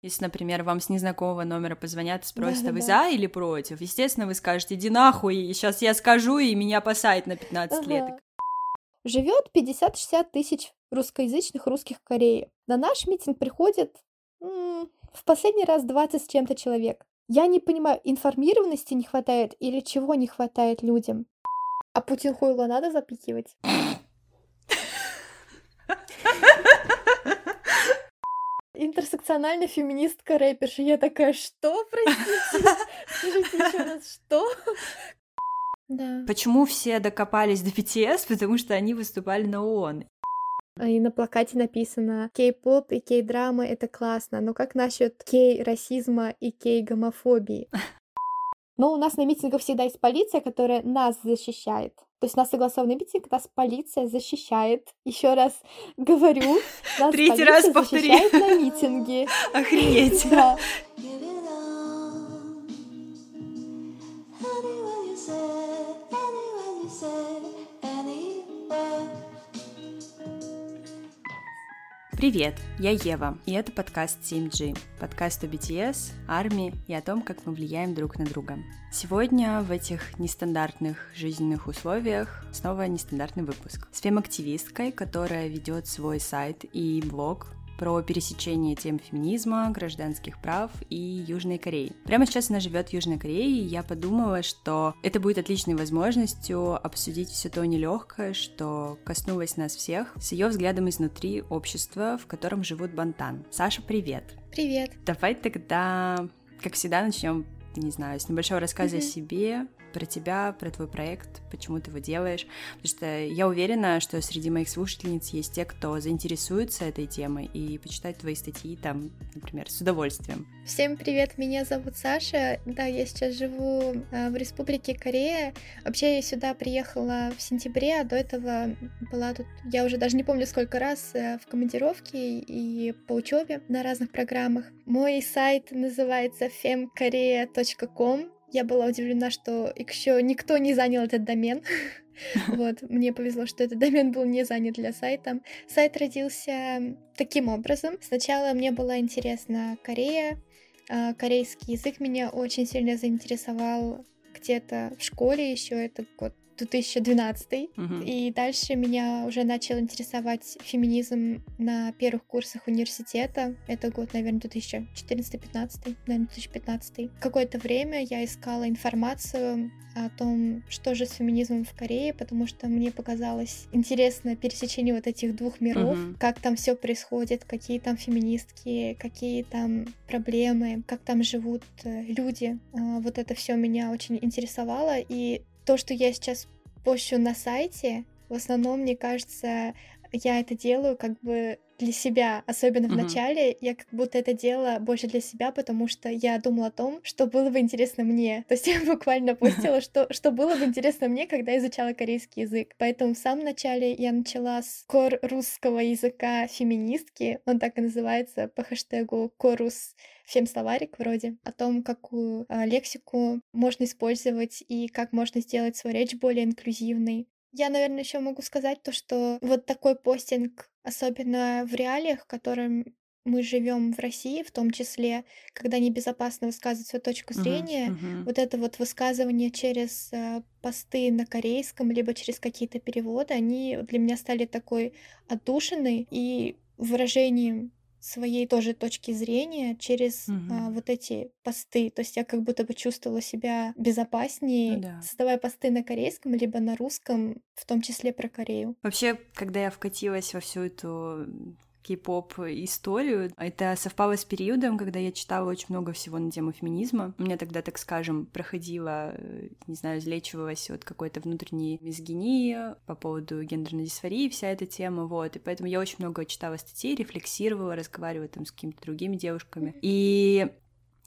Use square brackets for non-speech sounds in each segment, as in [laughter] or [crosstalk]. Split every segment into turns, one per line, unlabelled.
Если, например, вам с незнакомого номера позвонят и спросят, а вы за или против? Естественно, вы скажете, иди нахуй, и сейчас я скажу, и меня посадят на 15 ага. лет.
Живет 50-60 тысяч русскоязычных русских в Корее. На наш митинг приходит м- в последний раз 20 с чем-то человек. Я не понимаю, информированности не хватает или чего не хватает людям. А Путин хуйло надо запихивать? Интерсекциональная феминистка рэперша. Я такая, что, простите? [laughs] Скажите еще раз, что?
Да. Почему все докопались до BTS? Потому что они выступали на ООН.
И на плакате написано «Кей-поп и кей-драма — это классно, но как насчет кей-расизма и кей-гомофобии?» [laughs] Но у нас на митингах всегда есть полиция, которая нас защищает. То есть у нас согласованный митинг, нас полиция защищает. Еще раз говорю, нас Третий раз повтори. защищает на митинге. [laughs]
Охренеть. Да. Привет, я Ева, и это подкаст 7G, подкаст о BTS, армии и о том, как мы влияем друг на друга. Сегодня в этих нестандартных жизненных условиях снова нестандартный выпуск с фем-активисткой, которая ведет свой сайт и блог про пересечение тем феминизма, гражданских прав и Южной Кореи. Прямо сейчас она живет в Южной Корее, и я подумала, что это будет отличной возможностью обсудить все то нелегкое, что коснулось нас всех, с ее взглядом изнутри общества, в котором живут Бантан. Саша, привет!
Привет!
Давай тогда, как всегда, начнем не знаю, с небольшого рассказа mm-hmm. о себе, про тебя, про твой проект, почему ты его делаешь. Потому что я уверена, что среди моих слушательниц есть те, кто заинтересуется этой темой и почитает твои статьи там, например, с удовольствием.
Всем привет, меня зовут Саша. Да, я сейчас живу а, в Республике Корея. Вообще я сюда приехала в сентябре, а до этого была тут, я уже даже не помню сколько раз э, в командировке и по учебе на разных программах. Мой сайт называется femkorea.com. Я была удивлена, что еще никто не занял этот домен. [laughs] Вот, мне повезло, что этот домен был не занят для сайта. Сайт родился таким образом. Сначала мне была интересна Корея, а, корейский язык меня очень сильно заинтересовал где-то в школе еще, это год 2012. Угу. И дальше меня уже начал интересовать феминизм на первых курсах университета. Это год, наверное, 2014-15, наверное, 2015. Какое-то время я искала информацию о том, что же с феминизмом в Корее, потому что мне показалось интересно пересечение вот этих двух миров, угу. как там все происходит, какие там феминистки, какие там проблемы, как там живут э, люди. А, вот это все меня очень интересовало, и то, что я сейчас пощу на сайте, в основном, мне кажется, я это делаю как бы для себя, особенно mm-hmm. в начале, я как будто это делала больше для себя, потому что я думала о том, что было бы интересно мне. То есть я [laughs] буквально [laughs] постила, что, что было бы интересно мне, когда изучала корейский язык. Поэтому в самом начале я начала с кор русского языка феминистки, он так и называется по хэштегу корус фем-словарик вроде, о том, какую э, лексику можно использовать и как можно сделать свою речь более инклюзивной. Я, наверное, еще могу сказать то, что вот такой постинг, особенно в реалиях, в котором мы живем в России, в том числе, когда небезопасно высказывать свою точку зрения, uh-huh, uh-huh. вот это вот высказывание через э, посты на корейском, либо через какие-то переводы, они для меня стали такой отдушиной и выражением своей тоже точки зрения через угу. а, вот эти посты. То есть я как будто бы чувствовала себя безопаснее, ну, да. создавая посты на корейском либо на русском, в том числе про Корею.
Вообще, когда я вкатилась во всю эту кей-поп историю. Это совпало с периодом, когда я читала очень много всего на тему феминизма. У меня тогда, так скажем, проходила, не знаю, излечивалась от какой-то внутренней мизгинии по поводу гендерной дисфории, вся эта тема, вот. И поэтому я очень много читала статей, рефлексировала, разговаривала там с какими-то другими девушками. И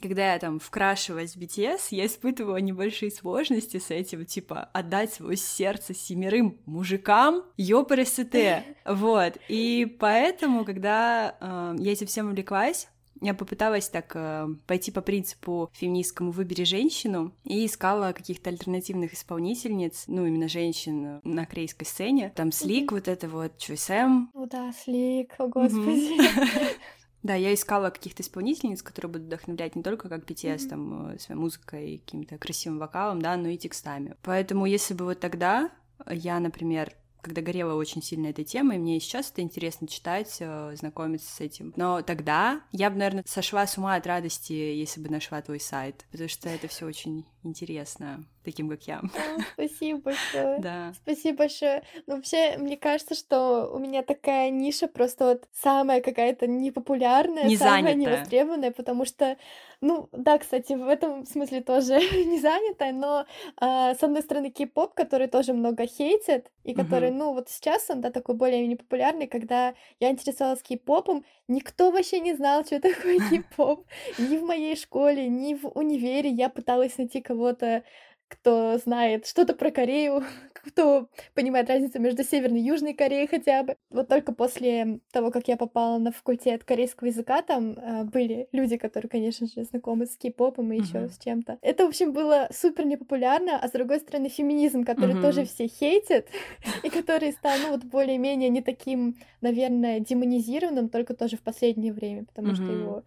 когда я там вкрашивалась в BTS, я испытывала небольшие сложности с этим, типа, отдать свое сердце семерым мужикам, ёпрст, вот, и поэтому, когда э, я этим всем увлеклась, я попыталась так э, пойти по принципу феминистскому «выбери женщину» и искала каких-то альтернативных исполнительниц, ну, именно женщин на корейской сцене. Там Слик, mm-hmm. вот это вот Чуйсэм.
О, да, Слик, о господи. [laughs]
Да, я искала каких-то исполнительниц, которые будут вдохновлять не только как BTS, mm-hmm. там, э, своей музыкой, каким-то красивым вокалом, да, но и текстами. Поэтому если бы вот тогда я, например, когда горела очень сильно этой темой, мне и сейчас это интересно читать, э, знакомиться с этим. Но тогда я бы, наверное, сошла с ума от радости, если бы нашла твой сайт, потому что это все очень интересно таким, как я. [laughs]
спасибо большое.
Да.
Спасибо большое. Ну, вообще, мне кажется, что у меня такая ниша просто вот самая какая-то непопулярная, не самая невостребованная, потому что, ну, да, кстати, в этом смысле тоже [laughs] не занятая, но а, с одной стороны кей-поп, который тоже много хейтит, и который, угу. ну, вот сейчас он, да, такой более непопулярный, когда я интересовалась кей-попом, никто вообще не знал, что [laughs] такое кей-поп. Ни в моей школе, ни в универе я пыталась найти кого-то кто знает что-то про Корею, [laughs] кто понимает разницу между Северной и Южной Кореей хотя бы. Вот только после того, как я попала на факультет корейского языка, там э, были люди, которые, конечно же, знакомы с кей-попом и uh-huh. еще с чем-то. Это, в общем, было супер непопулярно, а с другой стороны, феминизм, который uh-huh. тоже все хейтят, [laughs] и который стал, ну, вот более-менее не таким, наверное, демонизированным, только тоже в последнее время, потому uh-huh. что его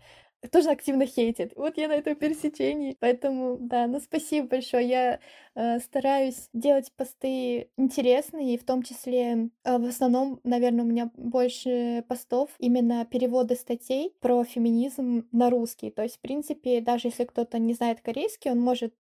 тоже активно хейтит. Вот я на этом пересечении. Поэтому, да, ну спасибо большое. Я э, стараюсь делать посты интересные, и в том числе э, в основном, наверное, у меня больше постов именно переводы статей про феминизм на русский. То есть, в принципе, даже если кто-то не знает корейский, он может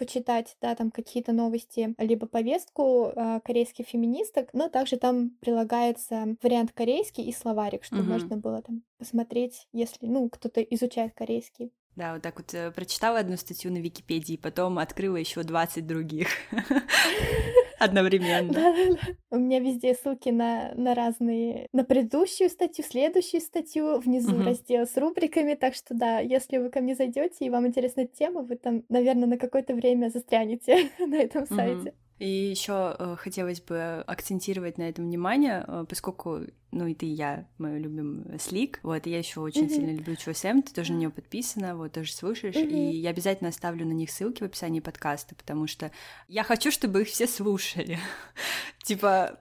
почитать, да, там какие-то новости, либо повестку э, корейских феминисток, но также там прилагается вариант корейский и словарик, чтобы угу. можно было там посмотреть, если, ну, кто-то изучает корейский.
Да, вот так вот э, прочитала одну статью на Википедии, потом открыла еще 20 других [laughs] одновременно.
Да, да, да. У меня везде ссылки на, на разные, на предыдущую статью, следующую статью, внизу угу. раздел с рубриками, так что да, если вы ко мне зайдете и вам интересна тема, вы там, наверное, на какое-то время застрянете [laughs] на этом сайте.
И еще э, хотелось бы акцентировать на этом внимание, э, поскольку ну и ты и я, мы любим Слик, вот, и я еще очень mm-hmm. сильно люблю ЧСМ, ты тоже на нее подписана, вот, тоже слушаешь, mm-hmm. и я обязательно оставлю на них ссылки в описании подкаста, потому что я хочу, чтобы их все слушали, [laughs] типа,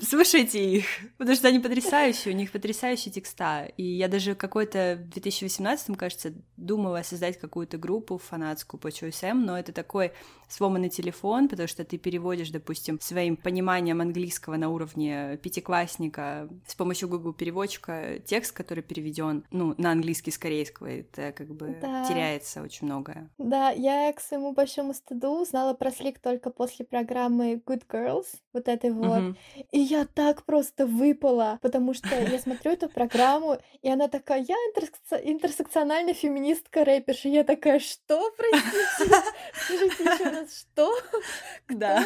слушайте их, потому что они потрясающие, у них потрясающие текста, и я даже какой-то в 2018, кажется, думала создать какую-то группу фанатскую по ЧСМ, но это такой сломанный телефон, потому что ты переводишь, допустим, своим пониманием английского на уровне пятиклассника с помощью Google переводчика текст, который переведен, ну, на английский с корейского, это как бы да. теряется очень многое.
Да, я к своему большому стыду узнала про слик только после программы Good Girls, вот этой вот. Угу. И я так просто выпала, потому что я смотрю эту программу, и она такая, я интерсекциональная феминистка рэперша. Я такая, что, простите? Скажите еще раз, что?
Да.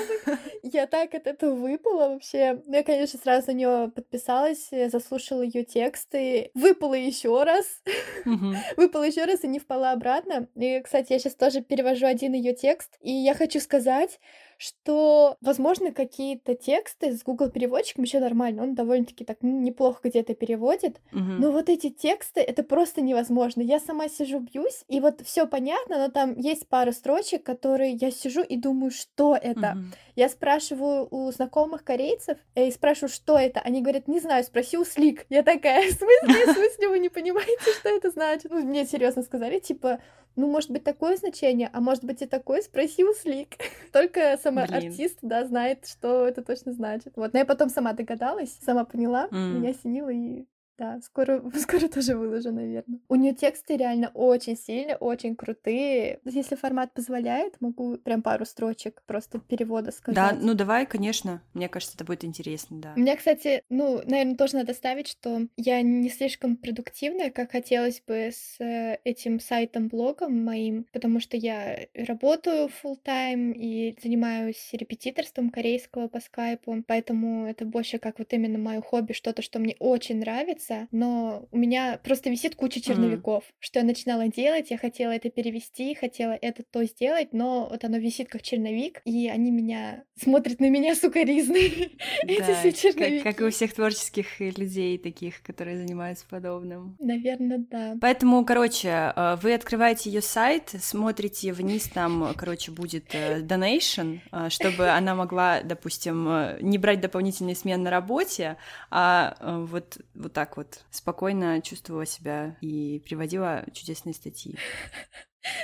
Я так от этого выпала вообще. Ну, я, конечно, сразу на нее подписалась подписалась, заслушала ее тексты, выпала еще раз, [laughs] выпала еще раз и не впала обратно. И, кстати, я сейчас тоже перевожу один ее текст, и я хочу сказать, что, возможно, какие-то тексты с Google переводчиком еще нормально, он довольно-таки так неплохо где-то переводит, угу. но вот эти тексты это просто невозможно. Я сама сижу бьюсь, и вот все понятно, но там есть пара строчек, которые я сижу и думаю, что это. Угу. Я спрашиваю у знакомых корейцев э, и спрашиваю, что это. Они говорят, не знаю, спроси у Слик. Я такая, в смысле, в смысле вы не понимаете, что это значит? Ну, мне серьезно сказали, типа, ну, может быть, такое значение, а может быть и такое, спроси у Слик. [laughs] Только сама Блин. артист, да, знает, что это точно значит. Вот, но я потом сама догадалась, сама поняла, mm. меня осенило, и да, скоро, [laughs] скоро тоже выложу, наверное. У нее тексты реально очень сильные, очень крутые. Если формат позволяет, могу прям пару строчек просто перевода сказать.
Да, ну давай, конечно. Мне кажется, это будет интересно, да.
Мне, кстати, ну, наверное, тоже надо ставить, что я не слишком продуктивная, как хотелось бы с э, этим сайтом-блогом моим, потому что я работаю full time и занимаюсь репетиторством корейского по скайпу, поэтому это больше как вот именно мое хобби, что-то, что мне очень нравится, нравится, но у меня просто висит куча черновиков, mm. что я начинала делать, я хотела это перевести, хотела это то сделать, но вот оно висит как черновик, и они меня смотрят на меня [laughs] сукоризны, [laughs] эти все черновики.
Как, как и у всех творческих людей таких, которые занимаются подобным.
Наверное, да.
Поэтому, короче, э, вы открываете ее сайт, смотрите вниз, там, короче, будет э, donation, э, чтобы [laughs] она могла, допустим, не брать дополнительные смены на работе, а вот, вот так вот вот спокойно чувствовала себя и приводила чудесные статьи.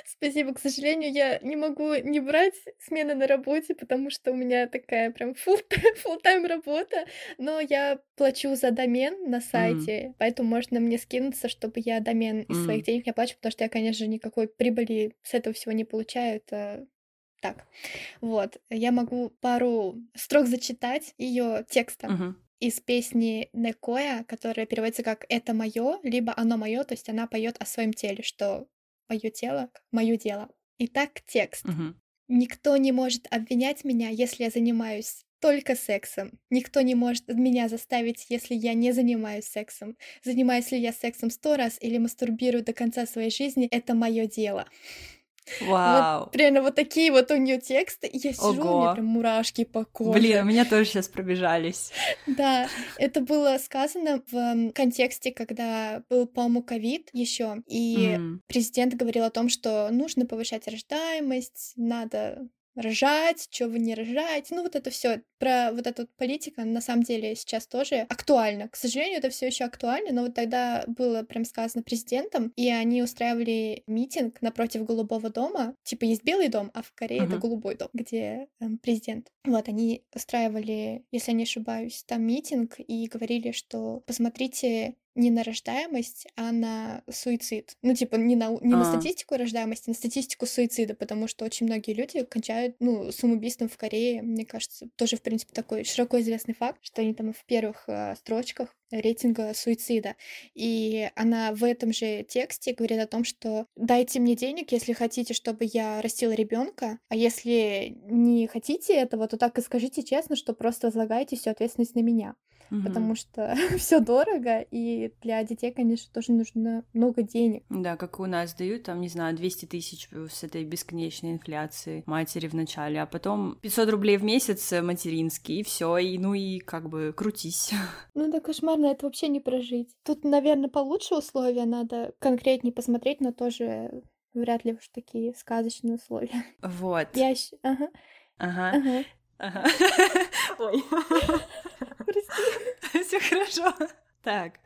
Спасибо, к сожалению, я не могу не брать смены на работе, потому что у меня такая прям full-time работа, но я плачу за домен на сайте, mm. поэтому можно мне скинуться, чтобы я домен из mm. своих денег не плачу, потому что я, конечно же, никакой прибыли с этого всего не получаю, это так. Вот, я могу пару строк зачитать ее текста. Uh-huh из песни Некоя, которая переводится как «это мое», либо «оно мое», то есть она поет о своем теле, что мое тело мое дело. Итак, текст. Угу. Никто не может обвинять меня, если я занимаюсь только сексом. Никто не может меня заставить, если я не занимаюсь сексом. Занимаюсь ли я сексом сто раз или мастурбирую до конца своей жизни, это мое дело. Вау. Вот, примерно вот такие вот у нее тексты. И я сижу, Ого. у меня прям мурашки по коже.
Блин, у меня тоже сейчас пробежались. [laughs]
Да, это было сказано в контексте, когда был, по-моему, ковид еще, и mm. президент говорил о том, что нужно повышать рождаемость, надо рожать, что вы не рожаете. Ну, вот это все про вот эту вот политика на самом деле сейчас тоже актуально. К сожалению, это все еще актуально, но вот тогда было прям сказано президентом, и они устраивали митинг напротив Голубого дома. Типа есть Белый дом, а в Корее uh-huh. это Голубой дом, где эм, президент. Вот они устраивали, если я не ошибаюсь, там митинг и говорили, что посмотрите не на рождаемость, а на суицид. Ну, типа, не на, не а. на статистику рождаемости, а на статистику суицида, потому что очень многие люди кончают, ну, самоубийством в Корее, мне кажется, тоже, в принципе, такой широко известный факт, что они там в первых э, строчках рейтинга суицида. И она в этом же тексте говорит о том, что дайте мне денег, если хотите, чтобы я растила ребенка, а если не хотите этого, то так и скажите честно, что просто возлагаете всю ответственность на меня угу. потому что [laughs] все дорого, и для детей, конечно, тоже нужно много денег.
Да, как у нас дают, там, не знаю, 200 тысяч с этой бесконечной инфляции матери в начале, а потом 500 рублей в месяц материнский, и все, и ну и как бы крутись. [laughs]
Ну да кошмарно, это вообще не прожить. Тут, наверное, получше условия, надо конкретнее посмотреть, но тоже вряд ли уж такие сказочные условия. [laughs]
Вот.
Я... Ага.
Ага. ага. Ага. Ой. Прости. [laughs] Все хорошо. Так.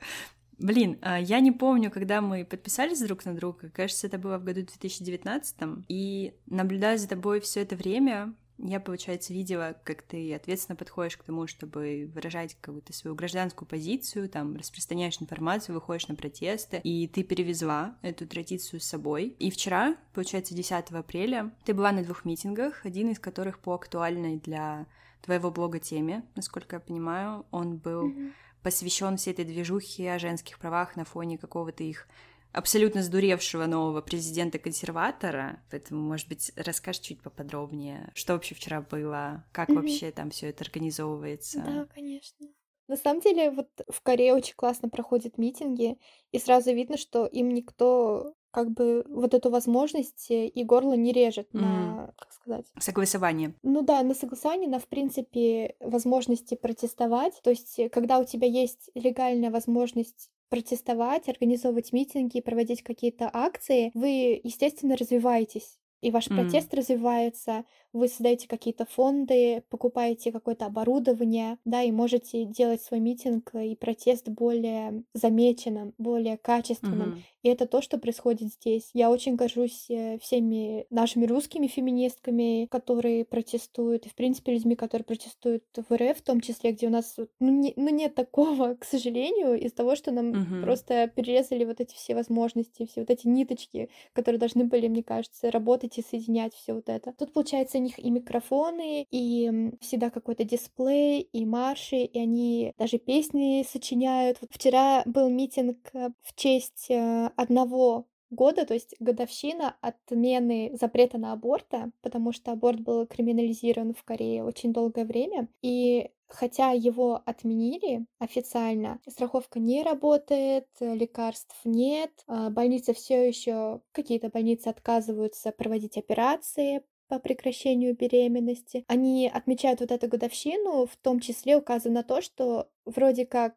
Блин, а, я не помню, когда мы подписались друг на друга. Кажется, это было в году 2019. И наблюдая за тобой все это время, я, получается, видела, как ты ответственно подходишь к тому, чтобы выражать какую-то свою гражданскую позицию, там, распространяешь информацию, выходишь на протесты, и ты перевезла эту традицию с собой. И вчера, получается, 10 апреля, ты была на двух митингах, один из которых по актуальной для твоего блога теме, насколько я понимаю, он был mm-hmm. посвящен всей этой движухе о женских правах на фоне какого-то их абсолютно сдуревшего нового президента-консерватора. Поэтому, может быть, расскажешь чуть поподробнее, что вообще вчера было, как mm-hmm. вообще там все это организовывается.
Да, конечно. На самом деле, вот в Корее очень классно проходят митинги, и сразу видно, что им никто как бы вот эту возможность и горло не режет mm. на, как сказать...
Согласование.
Ну да, на согласование, на, в принципе, возможности протестовать. То есть, когда у тебя есть легальная возможность протестовать, организовывать митинги, проводить какие-то акции, вы, естественно, развиваетесь. И ваш mm. протест развивается, вы создаете какие-то фонды, покупаете какое-то оборудование, да, и можете делать свой митинг и протест более замеченным, более качественным. Mm-hmm. И это то, что происходит здесь. Я очень горжусь э, всеми нашими русскими феминистками, которые протестуют, и, в принципе, людьми, которые протестуют в РФ, в том числе, где у нас ну, не, ну, нет такого, [laughs] к сожалению, из-за того, что нам mm-hmm. просто перерезали вот эти все возможности, все вот эти ниточки, которые должны были, мне кажется, работать и соединять все вот это. Тут, получается, них и микрофоны, и всегда какой-то дисплей, и марши, и они даже песни сочиняют. Вот вчера был митинг э, в честь э, одного года, то есть годовщина отмены запрета на аборта, потому что аборт был криминализирован в Корее очень долгое время. И хотя его отменили официально, страховка не работает, лекарств нет, а больницы все еще, какие-то больницы отказываются проводить операции, по прекращению беременности. Они отмечают вот эту годовщину, в том числе указано на то, что вроде как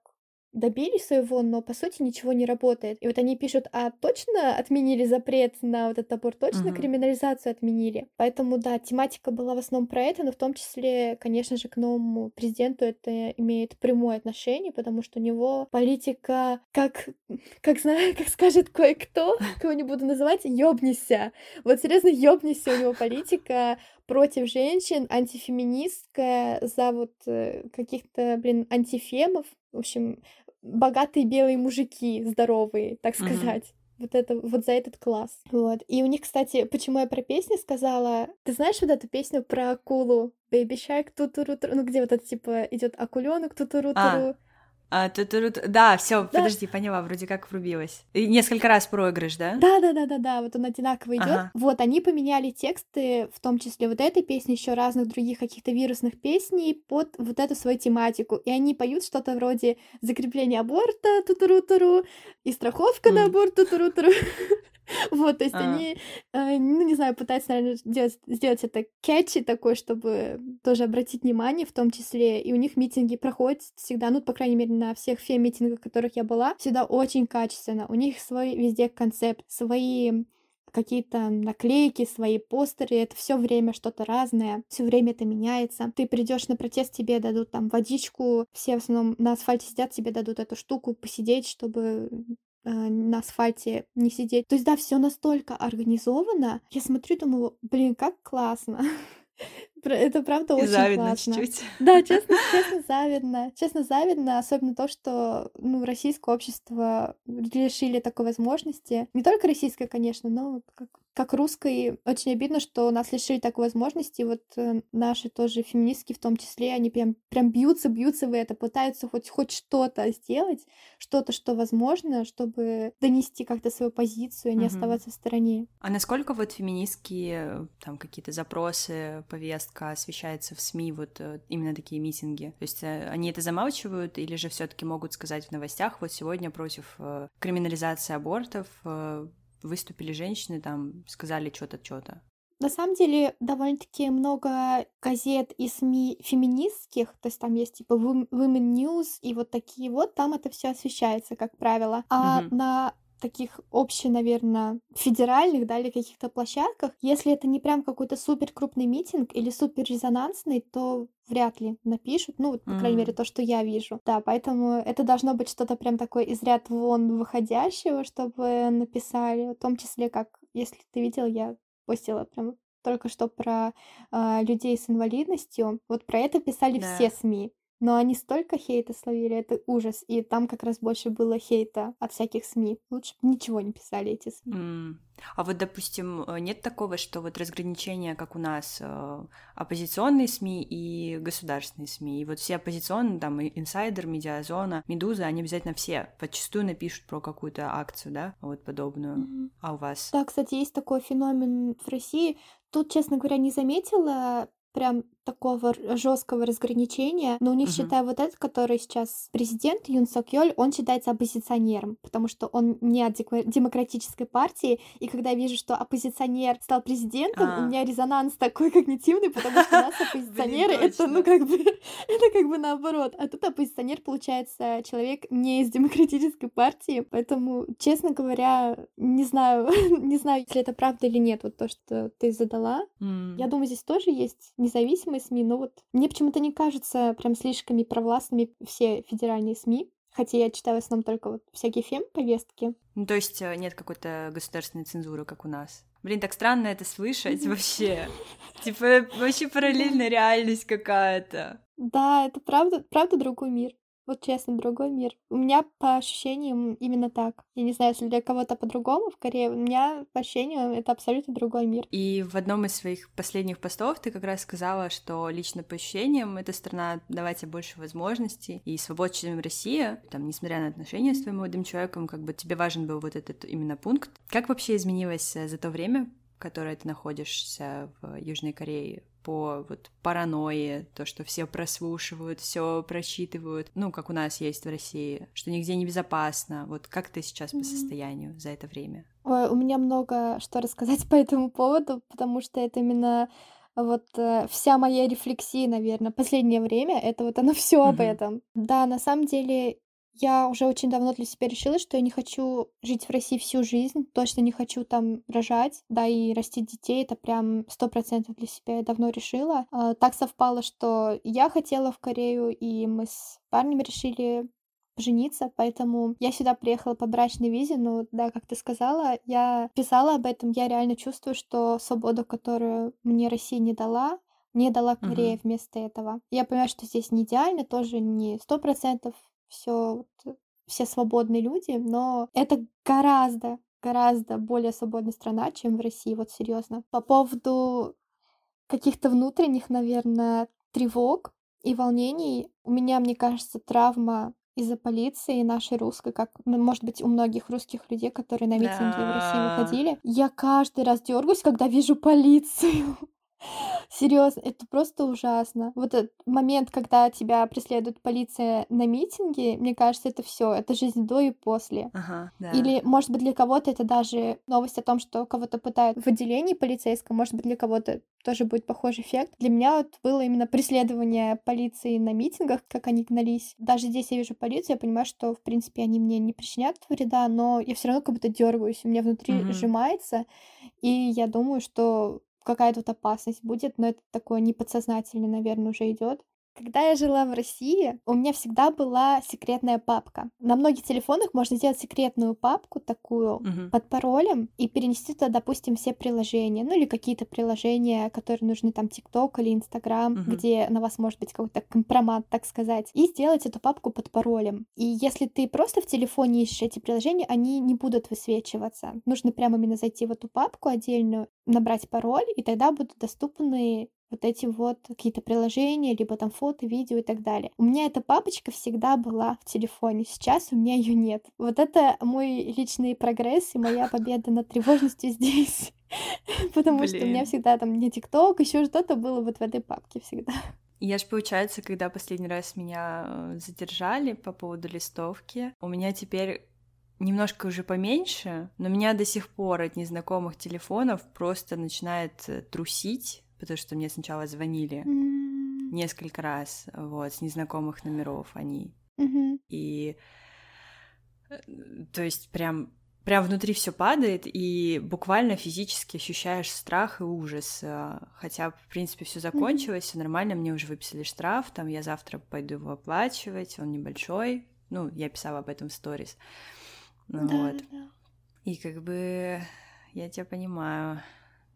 добились своего, но по сути ничего не работает. И вот они пишут, а точно отменили запрет на вот этот аборт, точно uh-huh. криминализацию отменили. Поэтому, да, тематика была в основном про это, но в том числе, конечно же, к новому президенту это имеет прямое отношение, потому что у него политика, как, как, знаю, [laughs] как скажет кое-кто, [laughs] кого не буду называть, ёбнися. Вот серьезно, ёбнися у него политика против женщин, антифеминистская, за вот э, каких-то, блин, антифемов. В общем, богатые белые мужики, здоровые, так сказать. Mm-hmm вот это вот за этот класс. Вот. И у них, кстати, почему я про песни сказала? Ты знаешь вот эту песню про акулу? Baby Shark, тутуру, ну где вот это типа идет акуленок, тутуру, туру. А,
а, ту -ту -ту да, все, да. подожди, поняла, вроде как врубилась. И несколько раз проигрыш, да?
Да, да, да, да, да, вот он одинаково идет. Ага. Вот, они поменяли тексты, в том числе вот этой песни, еще разных других каких-то вирусных песней под вот эту свою тематику. И они поют что-то вроде закрепление аборта, тутуру-туру, и страховка mm. на аборт, тутуру-туру. [laughs] [laughs] Вот, то есть а. они, э, ну, не знаю, пытаются, наверное, сделать, сделать это кетчи такой, чтобы тоже обратить внимание в том числе. И у них митинги проходят всегда, ну, по крайней мере, на всех фем-митингах, которых я была, всегда очень качественно. У них свой везде концепт, свои какие-то наклейки, свои постеры, это все время что-то разное, все время это меняется. Ты придешь на протест, тебе дадут там водичку, все в основном на асфальте сидят, тебе дадут эту штуку посидеть, чтобы на асфальте не сидеть. То есть, да, все настолько организовано. Я смотрю, думаю, блин, как классно. [laughs] Это правда очень завидно классно. чуть-чуть. Да, честно, честно завидно. Честно завидно, особенно то, что ну, российское общество лишили такой возможности. Не только российское, конечно, но как как русской очень обидно, что нас лишили такой возможности. Вот э, наши тоже феминистки в том числе, они прям, прям бьются, бьются в это, пытаются хоть, хоть что-то сделать, что-то, что возможно, чтобы донести как-то свою позицию, а не угу. оставаться в стороне.
А насколько вот феминистские там какие-то запросы, повестка освещается в СМИ, вот э, именно такие митинги? То есть э, они это замалчивают или же все таки могут сказать в новостях, вот сегодня против криминализации абортов выступили женщины, там сказали что-то, что-то.
На самом деле довольно-таки много газет и СМИ феминистских, то есть там есть типа Women News и вот такие вот, там это все освещается, как правило. А угу. на таких общих, наверное, федеральных, да, или каких-то площадках, если это не прям какой-то супер крупный митинг или супер резонансный, то вряд ли напишут, ну, вот, по mm-hmm. крайней мере, то, что я вижу. Да, поэтому это должно быть что-то прям такое из ряд вон выходящего, чтобы написали, в том числе, как, если ты видел, я постила прям только что про э, людей с инвалидностью. Вот про это писали да. все СМИ но они столько хейта словили, это ужас. И там как раз больше было хейта от всяких СМИ. Лучше бы ничего не писали эти СМИ.
Mm. А вот, допустим, э, нет такого, что вот разграничение, как у нас, э, оппозиционные СМИ и государственные СМИ. И вот все оппозиционные, там, инсайдер, медиазона, медуза, они обязательно все подчастую напишут про какую-то акцию, да, вот подобную. Mm-hmm. А у вас?
Да, кстати, есть такой феномен в России. Тут, честно говоря, не заметила прям такого жесткого разграничения, но у них, uh-huh. считаю, вот этот, который сейчас президент Юн Сок Йоль, он считается оппозиционером, потому что он не от демократической партии, и когда я вижу, что оппозиционер стал президентом, uh-huh. у меня резонанс такой когнитивный, потому что у нас [laughs] оппозиционеры это, ну, как бы, [laughs] это как бы наоборот, а тут оппозиционер, получается, человек не из демократической партии, поэтому, честно говоря, не знаю, [laughs] не знаю, если это правда или нет, вот то, что ты задала. Я думаю, здесь тоже есть независимые СМИ, но вот мне почему-то не кажется прям слишком провластными все федеральные СМИ. Хотя я читаю в основном только вот всякие фем-повестки.
Ну, то есть э, нет какой-то государственной цензуры, как у нас. Блин, так странно это слышать вообще. Типа, вообще параллельная реальность какая-то.
Да, это правда, правда другой мир. Вот честно, другой мир. У меня по ощущениям именно так. Я не знаю, если для кого-то по-другому в Корее, у меня по ощущениям это абсолютно другой мир.
И в одном из своих последних постов ты как раз сказала, что лично по ощущениям эта страна давать тебе больше возможностей и свобод, чем Россия. Там, несмотря на отношения с твоим молодым человеком, как бы тебе важен был вот этот именно пункт. Как вообще изменилось э, за то время, которое ты находишься в Южной Корее, по вот паранойи, то, что все прослушивают, все прочитывают, ну, как у нас есть в России, что нигде не безопасно. Вот как ты сейчас по состоянию за это время?
Ой, у меня много что рассказать [laughs] по этому поводу, потому что это именно вот э, вся моя рефлексия, наверное, последнее время, это вот оно все об этом. Да, на самом деле Я уже очень давно для себя решила, что я не хочу жить в России всю жизнь, точно не хочу там рожать, да, и растить детей, это прям сто процентов для себя я давно решила. А, так совпало, что я хотела в Корею, и мы с парнем решили жениться, поэтому я сюда приехала по брачной визе, но да, как ты сказала, я писала об этом, я реально чувствую, что свободу, которую мне Россия не дала, мне дала Корея uh-huh. вместо этого. Я понимаю, что здесь не идеально, тоже не сто процентов все все свободные люди, но это гораздо гораздо более свободная страна, чем в России, вот серьезно. По поводу каких-то внутренних, наверное, тревог и волнений, у меня, мне кажется, травма из-за полиции нашей русской, как, ну, может быть, у многих русских людей, которые на митинги да. в России выходили. Я каждый раз дергаюсь, когда вижу полицию. Серьезно, это просто ужасно. Вот этот момент, когда тебя преследует полиция на митинге, мне кажется, это все, это жизнь до и после.
Ага, да.
Или, может быть, для кого-то это даже новость о том, что кого-то пытают в отделении полицейском, может быть, для кого-то тоже будет похожий эффект. Для меня вот было именно преследование полиции на митингах, как они гнались. Даже здесь я вижу полицию, я понимаю, что, в принципе, они мне не причинят вреда, но я все равно как будто дергаюсь, у меня внутри mm-hmm. сжимается, и я думаю, что какая тут опасность будет, но это такое неподсознательное, наверное, уже идет. Когда я жила в России, у меня всегда была секретная папка. На многих телефонах можно сделать секретную папку такую uh-huh. под паролем и перенести туда, допустим, все приложения, ну или какие-то приложения, которые нужны там ТикТок или Инстаграм, uh-huh. где на вас может быть какой-то компромат, так сказать, и сделать эту папку под паролем. И если ты просто в телефоне ищешь эти приложения, они не будут высвечиваться. Нужно прямо именно зайти в эту папку отдельную, набрать пароль, и тогда будут доступны вот эти вот какие-то приложения, либо там фото, видео и так далее. У меня эта папочка всегда была в телефоне, сейчас у меня ее нет. Вот это мой личный прогресс и моя победа над тревожностью здесь. [laughs] Потому что у меня всегда там не ТикТок, еще что-то было вот в этой папке всегда. [laughs]
Я ж, получается, когда последний раз меня э, задержали по поводу листовки, у меня теперь немножко уже поменьше, но меня до сих пор от незнакомых телефонов просто начинает э, трусить потому что мне сначала звонили mm. несколько раз, вот, с незнакомых номеров они.
Mm-hmm.
И э, то есть прям прям внутри все падает, и буквально физически ощущаешь страх и ужас. Э, хотя, в принципе, все закончилось, все нормально, мне уже выписали штраф, там я завтра пойду его оплачивать, он небольшой. Ну, я писала об этом в сторис. Ну, да, вот. Да. И как бы я тебя понимаю,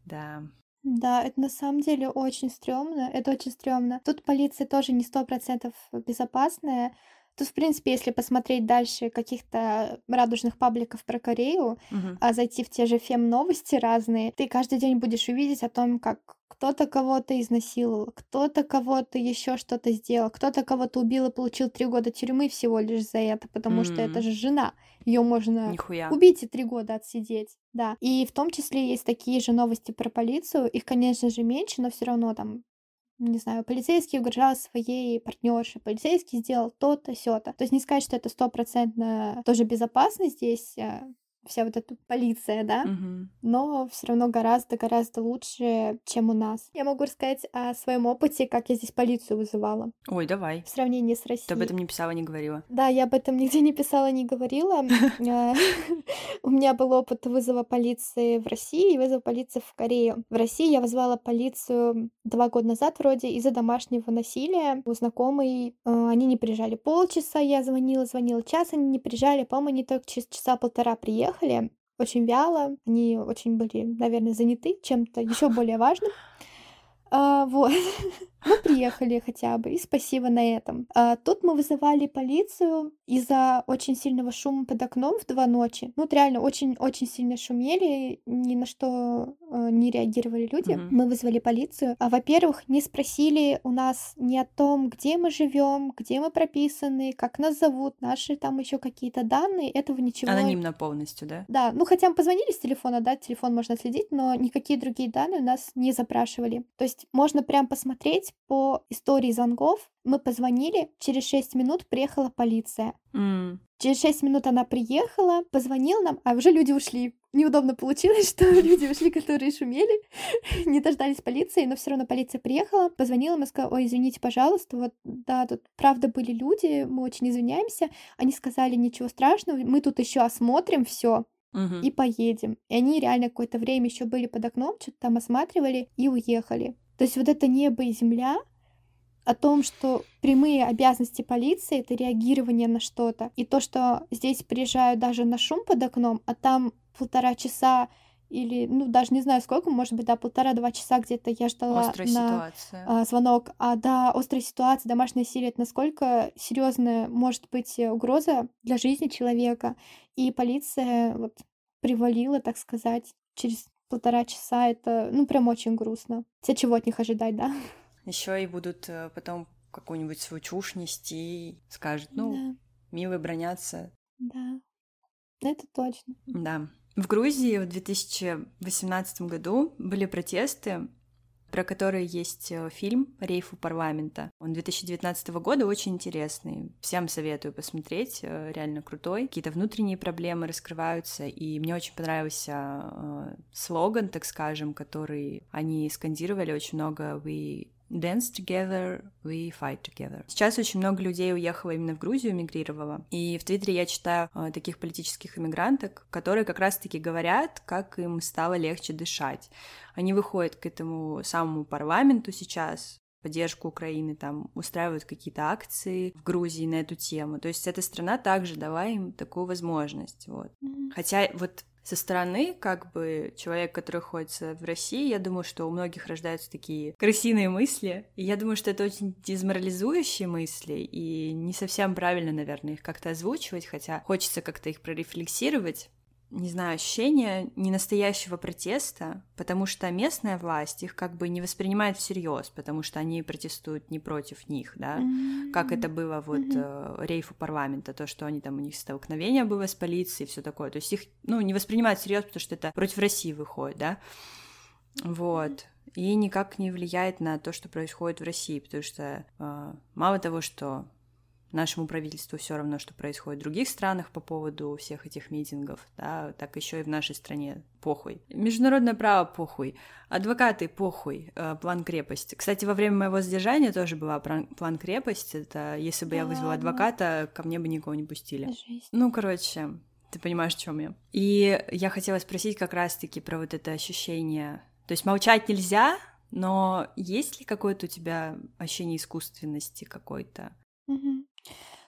да.
Да, это на самом деле очень стрёмно. Это очень стрёмно. Тут полиция тоже не сто процентов безопасная. Тут, в принципе, если посмотреть дальше каких-то радужных пабликов про Корею,
uh-huh.
а зайти в те же фем-новости разные, ты каждый день будешь увидеть о том, как кто-то кого-то изнасиловал, кто-то кого-то еще что-то сделал, кто-то кого-то убил и получил три года тюрьмы всего лишь за это, потому mm-hmm. что это же жена. Ее можно
Нихуя.
убить и три года отсидеть. Да. И в том числе есть такие же новости про полицию. Их, конечно же, меньше, но все равно там не знаю, полицейский угрожал своей партнерше, полицейский сделал то-то, сё-то. То есть не сказать, что это стопроцентно тоже безопасно здесь, а вся вот эта полиция, да,
угу.
но все равно гораздо-гораздо лучше, чем у нас. Я могу рассказать о своем опыте, как я здесь полицию вызывала.
Ой, давай.
В сравнении с Россией.
Ты об этом не писала, не говорила.
Да, я об этом [laughs] нигде не писала, не говорила. [laughs] Э, [laughs] у меня был опыт вызова полиции в России и вызова полиции в Корею. В России я вызвала полицию два года назад вроде из-за домашнего насилия. У знакомой э, они не приезжали полчаса, я звонила, звонила час, они не приезжали, по-моему, они только через часа полтора приехали приехали очень вяло, они очень были, наверное, заняты чем-то еще более важным. А, вот. [laughs] Мы приехали хотя бы, и спасибо на этом. А, тут мы вызывали полицию из-за очень сильного шума под окном в два ночи. Ну, вот реально очень-очень сильно шумели, ни на что э, не реагировали люди. Mm-hmm. Мы вызвали полицию. А, во-первых, не спросили у нас ни о том, где мы живем, где мы прописаны, как нас зовут, наши там еще какие-то данные. Этого ничего.
Анонимно полностью, да?
Да. Ну, хотя мы позвонили с телефона, да, телефон можно следить, но никакие другие данные у нас не запрашивали. То есть есть можно прям посмотреть по истории звонков. Мы позвонили, через 6 минут приехала полиция.
М,
Через 6 минут она приехала, позвонила нам, а уже люди ушли. Неудобно получилось, [laughs] что люди ушли, которые шумели, [laughs] не дождались полиции, но все равно полиция приехала, позвонила, мы сказали, ой, извините, пожалуйста, вот, да, тут правда были люди, мы очень извиняемся. Они сказали, ничего страшного, мы тут еще осмотрим все и поедем. И они реально какое-то время еще были под окном, что-то там осматривали и уехали. То есть вот это небо и земля о том, что прямые обязанности полиции — это реагирование на что-то. И то, что здесь приезжают даже на шум под окном, а там полтора часа или, ну, даже не знаю сколько, может быть, да, полтора-два часа где-то я ждала
Острая
на
ситуация.
а, звонок. А да, острая ситуация, домашнее насилие, это насколько серьезная может быть угроза для жизни человека. И полиция вот привалила, так сказать, через полтора часа. Это, ну, прям очень грустно. Тебе чего от них ожидать, да? [laughs]
Еще и будут э, потом какую-нибудь свою чушь нести, и скажут, ну,
Да,
милые бронятся.
да. Это точно.
Да. В Грузии в 2018 году были протесты, про которые есть э, фильм «Рейф у парламента». Он 2019 года очень интересный. Всем советую посмотреть, э, реально крутой. Какие-то внутренние проблемы раскрываются, и мне очень понравился э, слоган, так скажем, который они скандировали очень много «We Dance together, we fight together. Сейчас очень много людей уехало именно в Грузию, мигрировало. И в Твиттере я читаю э, таких политических иммигранток, которые как раз-таки говорят, как им стало легче дышать. Они выходят к этому самому парламенту сейчас, поддержку Украины, там устраивают какие-то акции в Грузии на эту тему. То есть эта страна также дала им такую возможность. Вот. Хотя вот со стороны, как бы, человек, который находится в России, я думаю, что у многих рождаются такие крысиные мысли. И я думаю, что это очень дезморализующие мысли, и не совсем правильно, наверное, их как-то озвучивать, хотя хочется как-то их прорефлексировать. Не знаю, ощущение ненастоящего протеста, потому что местная власть их как бы не воспринимает всерьез, потому что они протестуют не против них, да, как это было вот
Мгм.
э, рейфу парламента, то, что они там у них столкновение было с полицией, все такое. То есть их, ну, не воспринимают всерьез, потому что это против России выходит, да. Вот. И никак не влияет на то, что происходит в России, потому что э, мало того, что нашему правительству все равно, что происходит в других странах по поводу всех этих митингов, да, так еще и в нашей стране похуй. Международное право похуй, адвокаты похуй, э, план крепость. Кстати, во время моего задержания тоже была план, крепость. Это если бы
Да
я вызвала
ладно?
адвоката, ко мне бы никого не пустили.
Жесть.
Ну, короче, ты понимаешь, о чем я. И я хотела спросить как раз-таки про вот это ощущение. То есть молчать нельзя, но есть ли какое-то у тебя ощущение искусственности какой-то?
Мгм.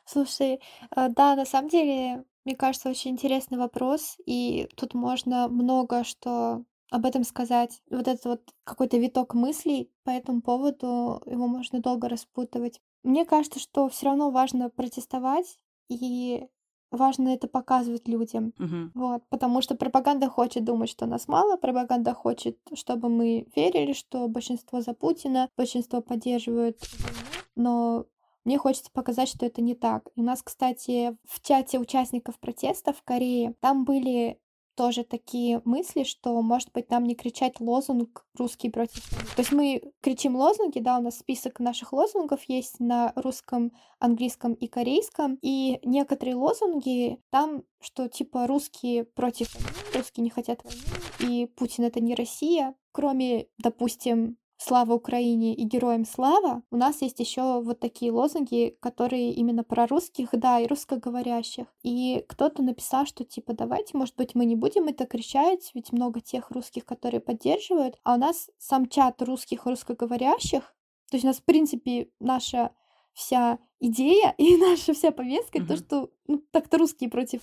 Слушай, э, да, на самом деле, мне кажется, очень интересный вопрос, и тут можно много что об этом сказать. Вот этот вот какой-то виток мыслей по этому поводу, его можно долго распутывать. Мне кажется, что все равно важно протестовать, и важно это показывать людям.
Мгм.
Вот, потому что пропаганда хочет думать, что нас мало, пропаганда хочет, чтобы мы верили, что большинство за Путина, большинство поддерживает войну, но мне хочется показать, что это не так. У нас, кстати, в чате участников протеста в Корее, там были тоже такие мысли, что, может быть, нам не кричать лозунг «русский против войны». То есть мы кричим лозунги, да, у нас список наших лозунгов есть на русском, английском и корейском, и некоторые лозунги там, что типа «русские против войны», «русские не хотят войны», и «Путин — это не Россия». Кроме, допустим, Слава Украине и героям слава, у нас есть еще вот такие лозунги, которые именно про русских, да, и русскоговорящих. И кто-то написал, что типа давайте, может быть, мы не будем это кричать, ведь много тех русских, которые поддерживают, а у нас сам чат русских и русскоговорящих, то есть у нас, в принципе, наша вся идея и [laughs] наша вся повестка, то,
Мгм.
что ну, так-то русские против.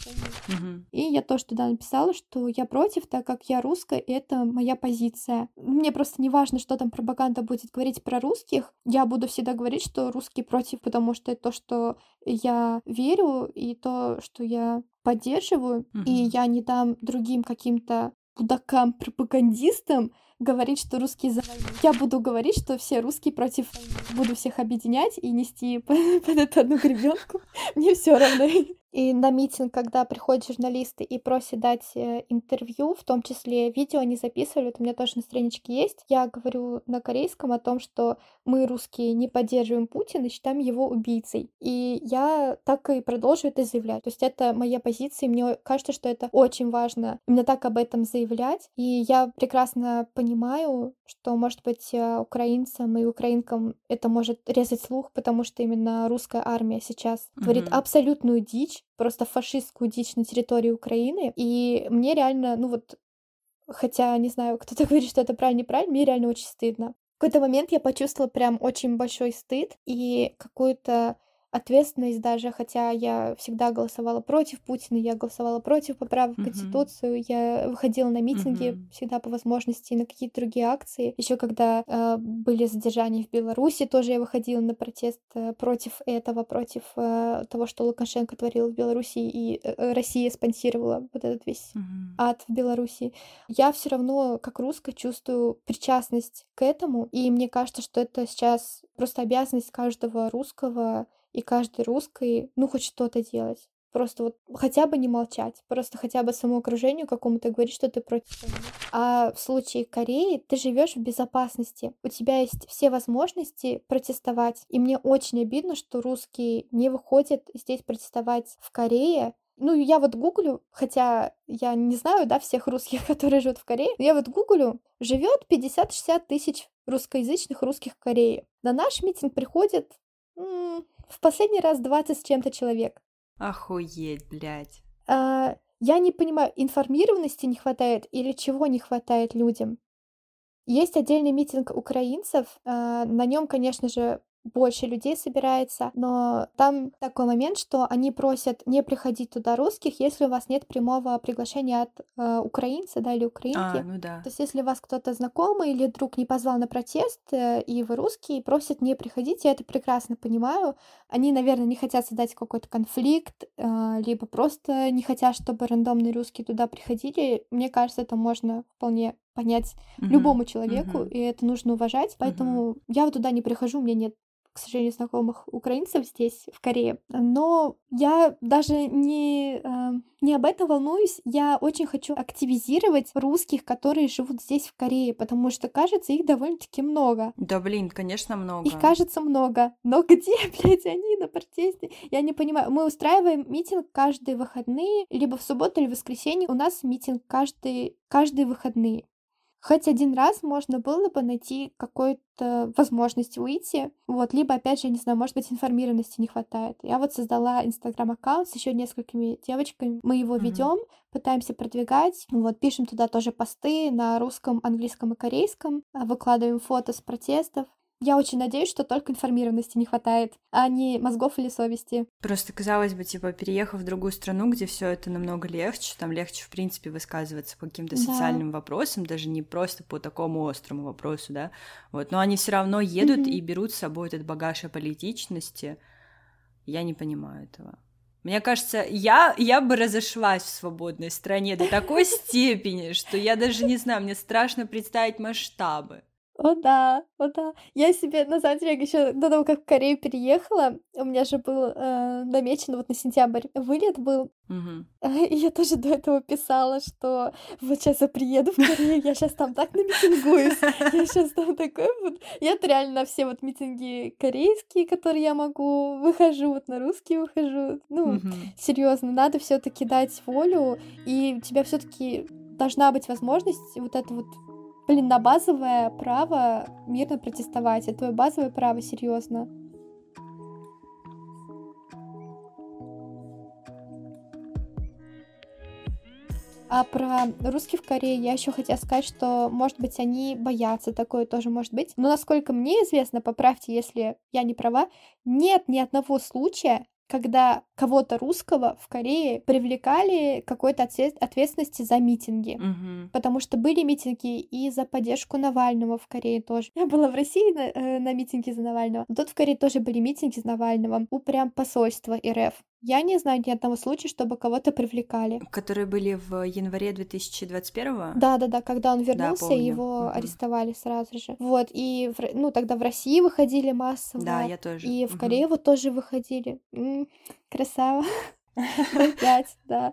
Мгм.
И я тоже туда написала, что я против, так как я русская, и это моя позиция. Мне просто не важно, что там пропаганда будет говорить про русских. Я буду всегда говорить, что русские против, потому что это то, что я верю, и то, что я поддерживаю. И
Мгм.
я не дам другим каким-то мудакам-пропагандистам говорить, что русские за войну. Я буду говорить, что все русские против войны. Буду всех объединять и нести [laughs] по- под эту одну гребенку. Мне все равно. И на митинг, когда приходят журналисты и просят дать э, интервью, в том числе видео они записывали, это у меня тоже на страничке есть, я говорю на корейском о том, что мы, русские, не поддерживаем Путина и считаем его убийцей. И я так и продолжу это заявлять. То есть это моя позиция, и мне кажется, что это очень важно именно так об этом заявлять. И я прекрасно понимаю, что, может быть, э, украинцам и украинкам это может резать слух, потому что именно русская армия сейчас mm-hmm. творит абсолютную дичь, просто фашистскую дичь на территории Украины. И мне реально, ну вот, хотя, не знаю, [laughs] кто-то говорит, что это правильно, неправильно, мне реально очень стыдно. В какой-то момент я почувствовала прям очень большой стыд и какую-то ответственность даже, хотя я всегда голосовала против Путина, я голосовала против поправок в Конституцию, я выходила на митинги всегда по возможности на какие-то другие акции. Еще когда э, были задержания в Беларуси, тоже я выходила на протест э, против этого, против э, того, что Лукашенко творил в Беларуси, и э, э Россия спонсировала вот этот весь ад в Беларуси. Я все равно, как русская, чувствую причастность к этому, и мне кажется, что это сейчас просто обязанность каждого русского и каждой русской, ну, хоть что-то делать. Просто вот хотя бы не молчать, просто хотя бы самому окружению какому-то говорить, что ты против. А в случае Кореи ты живешь в безопасности. У тебя есть все возможности протестовать. И мне очень обидно, что русские не выходят здесь протестовать в Корее, ну, я вот гуглю, хотя я не знаю, да, всех русских, [laughs] которые живут в Корее, но я вот гуглю, живет 50-60 тысяч русскоязычных русских в Корее. На наш митинг приходит в последний раз 20 с чем-то человек.
Охуеть, блядь.
А, я не понимаю, информированности не хватает или чего не хватает людям. Есть отдельный митинг украинцев. А, на нем, конечно же, больше людей собирается, но там такой момент, что они просят не приходить туда русских, если у вас нет прямого приглашения от э, украинца, да, или украинки. А,
ну да.
То есть если вас кто-то знакомый или друг не позвал на протест, э, и вы русские, просят не приходить, я это прекрасно понимаю. Они, наверное, не хотят создать какой-то конфликт, э, либо просто не хотят, чтобы рандомные русские туда приходили. Мне кажется, это можно вполне понять mm-hmm. любому человеку, mm-hmm. и это нужно уважать. Поэтому mm-hmm. я вот туда не прихожу, у меня нет к сожалению, знакомых украинцев здесь, в Корее. Но я даже не, э, не об этом волнуюсь. Я очень хочу активизировать русских, которые живут здесь, в Корее, потому что, кажется, их довольно-таки много.
Да, блин, конечно, много.
Их, кажется, много. Но где, [laughs] блядь, они на протесте? Я не понимаю. Мы устраиваем митинг каждые выходные, либо в субботу или в воскресенье. У нас митинг каждый, каждые выходные. Хоть один раз можно было бы найти какую-то возможность выйти, вот, либо, опять же, не знаю, может быть, информированности не хватает. Я вот создала инстаграм-аккаунт с еще несколькими девочками, мы его mm-hmm. ведем, пытаемся продвигать, вот, пишем туда тоже посты на русском, английском и корейском, выкладываем фото с протестов, я очень надеюсь, что только информированности не хватает, а не мозгов или совести.
Просто казалось бы, типа, переехав в другую страну, где все это намного легче, там легче, в принципе, высказываться по каким-то социальным да. вопросам, даже не просто по такому острому вопросу, да. Вот, но они все равно едут mm-hmm. и берут с собой этот багаж политичности. Я не понимаю этого. Мне кажется, я, я бы разошлась в свободной стране до такой [laughs] степени, что я даже не знаю, мне страшно представить масштабы.
О да, о да. Я себе, на самом деле, еще до того, как в Корею переехала, у меня же был э, намечен вот на сентябрь вылет был.
Угу. [laughs]
И я тоже до этого писала, что вот сейчас я приеду в Корею, я сейчас там так намитингуюсь, я [laughs] сейчас там такой вот... Я-то реально на все вот митинги корейские, которые я могу, выхожу, вот на русские выхожу. Ну, серьезно, надо все таки дать волю, и у тебя все таки должна быть возможность вот это вот Блин, на базовое право мирно протестовать. Это твое базовое право, серьезно. А про русских в Корее я еще хотела сказать, что, может быть, они боятся, такое тоже может быть. Но, насколько мне известно, поправьте, если я не права, нет ни одного случая, когда кого-то русского в Корее привлекали какой-то ответственности за митинги.
Угу.
Потому что были митинги и за поддержку Навального в Корее тоже. Я была в России на, э, на митинге за Навального. Но тут в Корее тоже были митинги за Навального у прям посольства РФ. Я не знаю ни одного случая, чтобы кого-то привлекали.
Которые были в январе 2021
Да, да, да, когда он вернулся, да, его угу. арестовали сразу же. Вот, и ну тогда в России выходили массово.
Да, я тоже.
И в Корее угу. вот тоже выходили. М-м, красава. [laughs] [laughs] 0,5, да.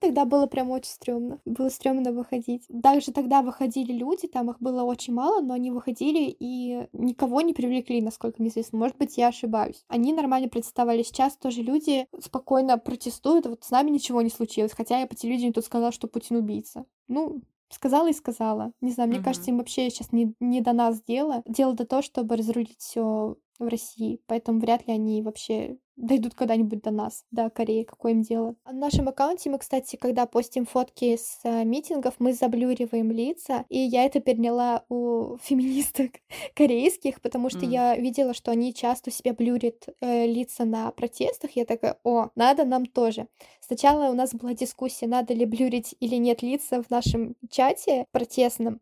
Тогда было прям очень стрёмно. Было стрёмно выходить. Также тогда выходили люди, там их было очень мало, но они выходили и никого не привлекли, насколько мне известно. Может быть, я ошибаюсь. Они нормально протестовали. Сейчас тоже люди спокойно протестуют. Вот с нами ничего не случилось. Хотя я по телевидению тут сказала, что Путин убийца. Ну, сказала и сказала. Не знаю, мне uh-huh. кажется, им вообще сейчас не, не до нас дело. Дело до того, чтобы разрулить все в России, поэтому вряд ли они вообще дойдут когда-нибудь до нас, до Кореи, какое им дело. На нашем аккаунте мы, кстати, когда постим фотки с э, митингов, мы заблюриваем лица, и я это переняла у [laughs] феминисток корейских, потому что mm. я видела, что они часто себя блюрят э, лица на протестах, я такая, о, надо нам тоже. Сначала у нас была дискуссия, надо ли блюрить или нет лица в нашем чате протестном,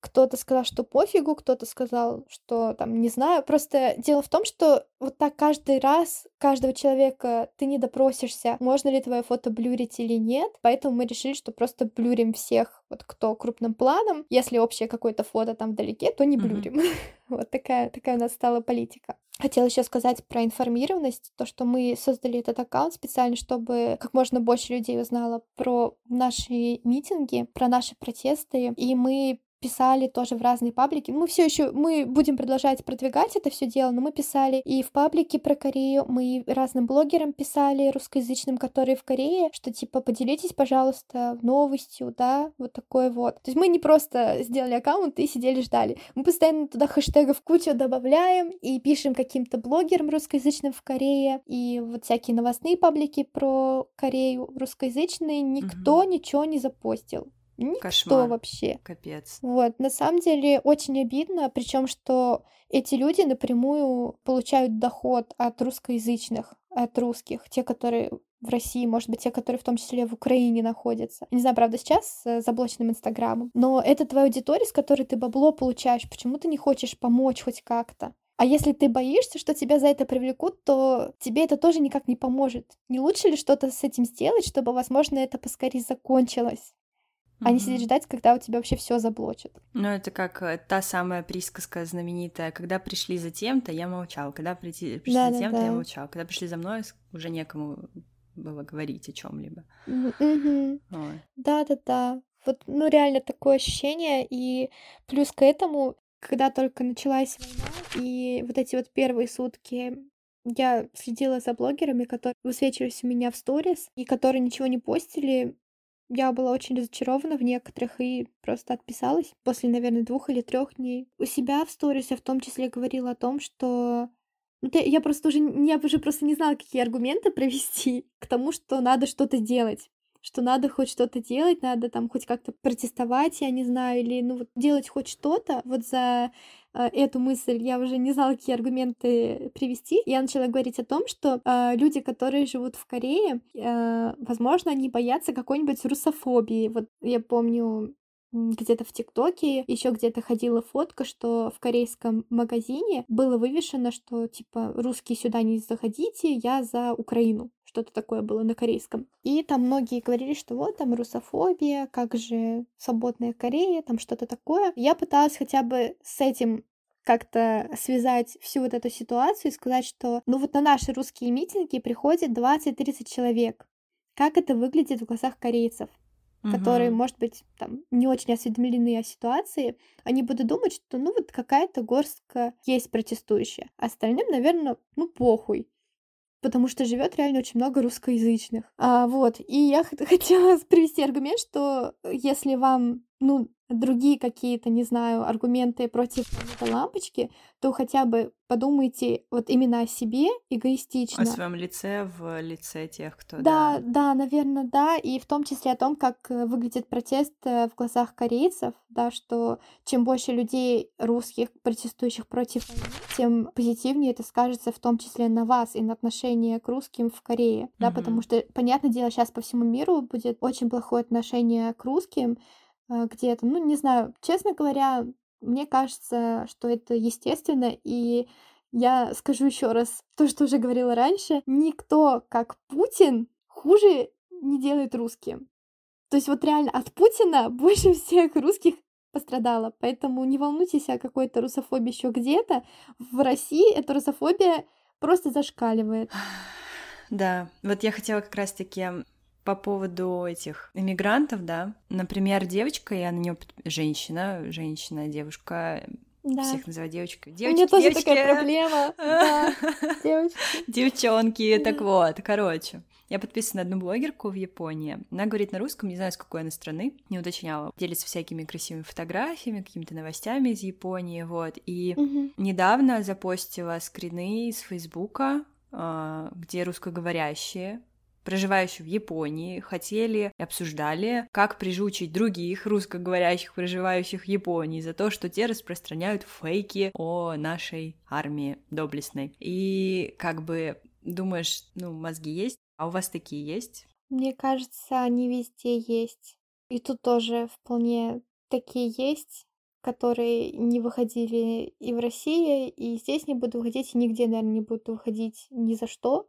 кто-то сказал, что пофигу, кто-то сказал, что там не знаю. Просто дело в том, что вот так каждый раз каждого человека ты не допросишься, можно ли твое фото блюрить или нет. Поэтому мы решили, что просто блюрим всех, вот кто крупным планом. Если общее какое-то фото там вдалеке, то не блюрим. Mm-hmm. [laughs] вот такая, такая у нас стала политика. Хотела еще сказать про информированность, то, что мы создали этот аккаунт специально, чтобы как можно больше людей узнало про наши митинги, про наши протесты, и мы писали тоже в разные паблики. Мы все еще, мы будем продолжать продвигать это все дело, но мы писали и в паблике про Корею, мы разным блогерам писали, русскоязычным, которые в Корее, что типа поделитесь, пожалуйста, новостью, да, вот такое вот. То есть мы не просто сделали аккаунт и сидели ждали. Мы постоянно туда хэштегов кучу добавляем и пишем каким-то блогерам русскоязычным в Корее, и вот всякие новостные паблики про Корею русскоязычные, никто mm-hmm. ничего не запостил. Никто Кошмар. вообще.
Капец.
Вот, на самом деле очень обидно, причем что эти люди напрямую получают доход от русскоязычных, от русских, те, которые в России, может быть, те, которые в том числе в Украине находятся. Не знаю, правда, сейчас с заблоченным Инстаграмом, но это твоя аудитория, с которой ты бабло получаешь. Почему ты не хочешь помочь хоть как-то? А если ты боишься, что тебя за это привлекут, то тебе это тоже никак не поможет. Не лучше ли что-то с этим сделать, чтобы, возможно, это поскорее закончилось? А не сидеть ждать, когда у тебя вообще все заблочат.
Ну, это как э, та самая присказка знаменитая. Когда пришли за тем-то, я молчал. Когда пришли, пришли да, за тем-то, да. я молчал. Когда пришли за мной, уже некому было говорить о чем-либо.
Да, да, да. Вот, ну, реально такое ощущение. И плюс к этому, когда только началась война, и вот эти вот первые сутки я следила за блогерами, которые высвечивались у меня в сторис, и которые ничего не постили, я была очень разочарована в некоторых и просто отписалась после, наверное, двух или трех дней. У себя в сторис я в том числе говорила о том, что ну, я просто уже, я уже просто не знала, какие аргументы [laughs] провести к тому, что надо что-то делать что надо хоть что-то делать, надо там хоть как-то протестовать, я не знаю, или ну вот делать хоть что-то. Вот за э, эту мысль я уже не знала, какие аргументы привести. Я начала говорить о том, что э, люди, которые живут в Корее, э, возможно, они боятся какой-нибудь русофобии. Вот я помню, где-то в ТикТоке, еще где-то ходила фотка, что в корейском магазине было вывешено, что типа русские сюда не заходите, я за Украину. Что-то такое было на корейском. И там многие говорили, что вот там русофобия, как же свободная Корея, там что-то такое. Я пыталась хотя бы с этим как-то связать всю вот эту ситуацию и сказать, что ну вот на наши русские митинги приходит 20-30 человек. Как это выглядит в глазах корейцев? угу. которые, может быть, там не очень осведомлены о ситуации, они будут думать, что ну вот какая-то горстка есть протестующая. Остальным, наверное, ну похуй потому что живет реально очень много русскоязычных. А, вот, и я [laughs] хотела привести аргумент, что если вам, ну, другие какие-то, не знаю, аргументы против лампочки, то хотя бы подумайте вот именно о себе эгоистично.
О своем лице в лице тех, кто...
Да, да, да, наверное, да, и в том числе о том, как э, выглядит протест э, в глазах корейцев, да, что чем больше людей русских, протестующих против тем позитивнее это скажется в том числе на вас и на отношение к русским в Корее, да, mm-hmm. потому что, понятное дело, сейчас по всему миру будет очень плохое отношение к русским, где-то. Ну, не знаю, честно говоря, мне кажется, что это естественно, и я скажу еще раз то, что уже говорила раньше, никто, как Путин, хуже не делает русским. То есть вот реально от Путина [laughs] больше всех русских пострадало. Поэтому не волнуйтесь о какой-то русофобии еще где-то. В России эта русофобия просто зашкаливает. [sighs]
Да, вот я хотела как раз-таки по поводу этих иммигрантов, да. Например, девочка, я на нее женщина, женщина, девушка, да. Всех называю девочкой. Девочки,
У меня тоже
девочки.
такая проблема. Да, [laughs] девочки.
Девчонки, так вот, короче. Я подписана на одну блогерку в Японии. Она говорит на русском, не знаю, с какой она страны, не уточняла. Делится всякими красивыми фотографиями, какими-то новостями из Японии, вот. И угу. недавно запостила скрины из Фейсбука, а, где русскоговорящие проживающие в Японии, хотели и обсуждали, как прижучить других русскоговорящих, проживающих в Японии, за то, что те распространяют фейки о нашей армии доблестной. И как бы думаешь, ну, мозги есть, а у вас такие есть?
Мне кажется, они везде есть. И тут тоже вполне такие есть, которые не выходили и в России, и здесь не будут выходить, и нигде, наверное, не будут выходить ни за что.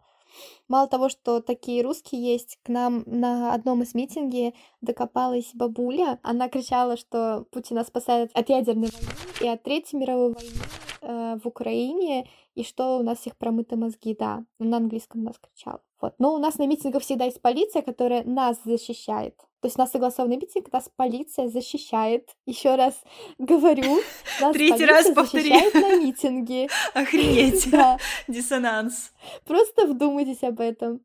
Мало того, что такие русские есть, к нам на одном из митинге докопалась бабуля. Она кричала, что Путин нас спасает от ядерной войны и от Третьей мировой войны э, в Украине, и что у нас всех промыты мозги, да. На английском нас кричала. Вот. Но у нас на митингах всегда есть полиция, которая нас защищает. То есть у нас согласованный митинг, нас полиция защищает. Еще раз говорю, [laughs] нас Третий раз защищает на митинге. [laughs]
Охренеть. [laughs] Да. Диссонанс.
Просто вдумайтесь об этом.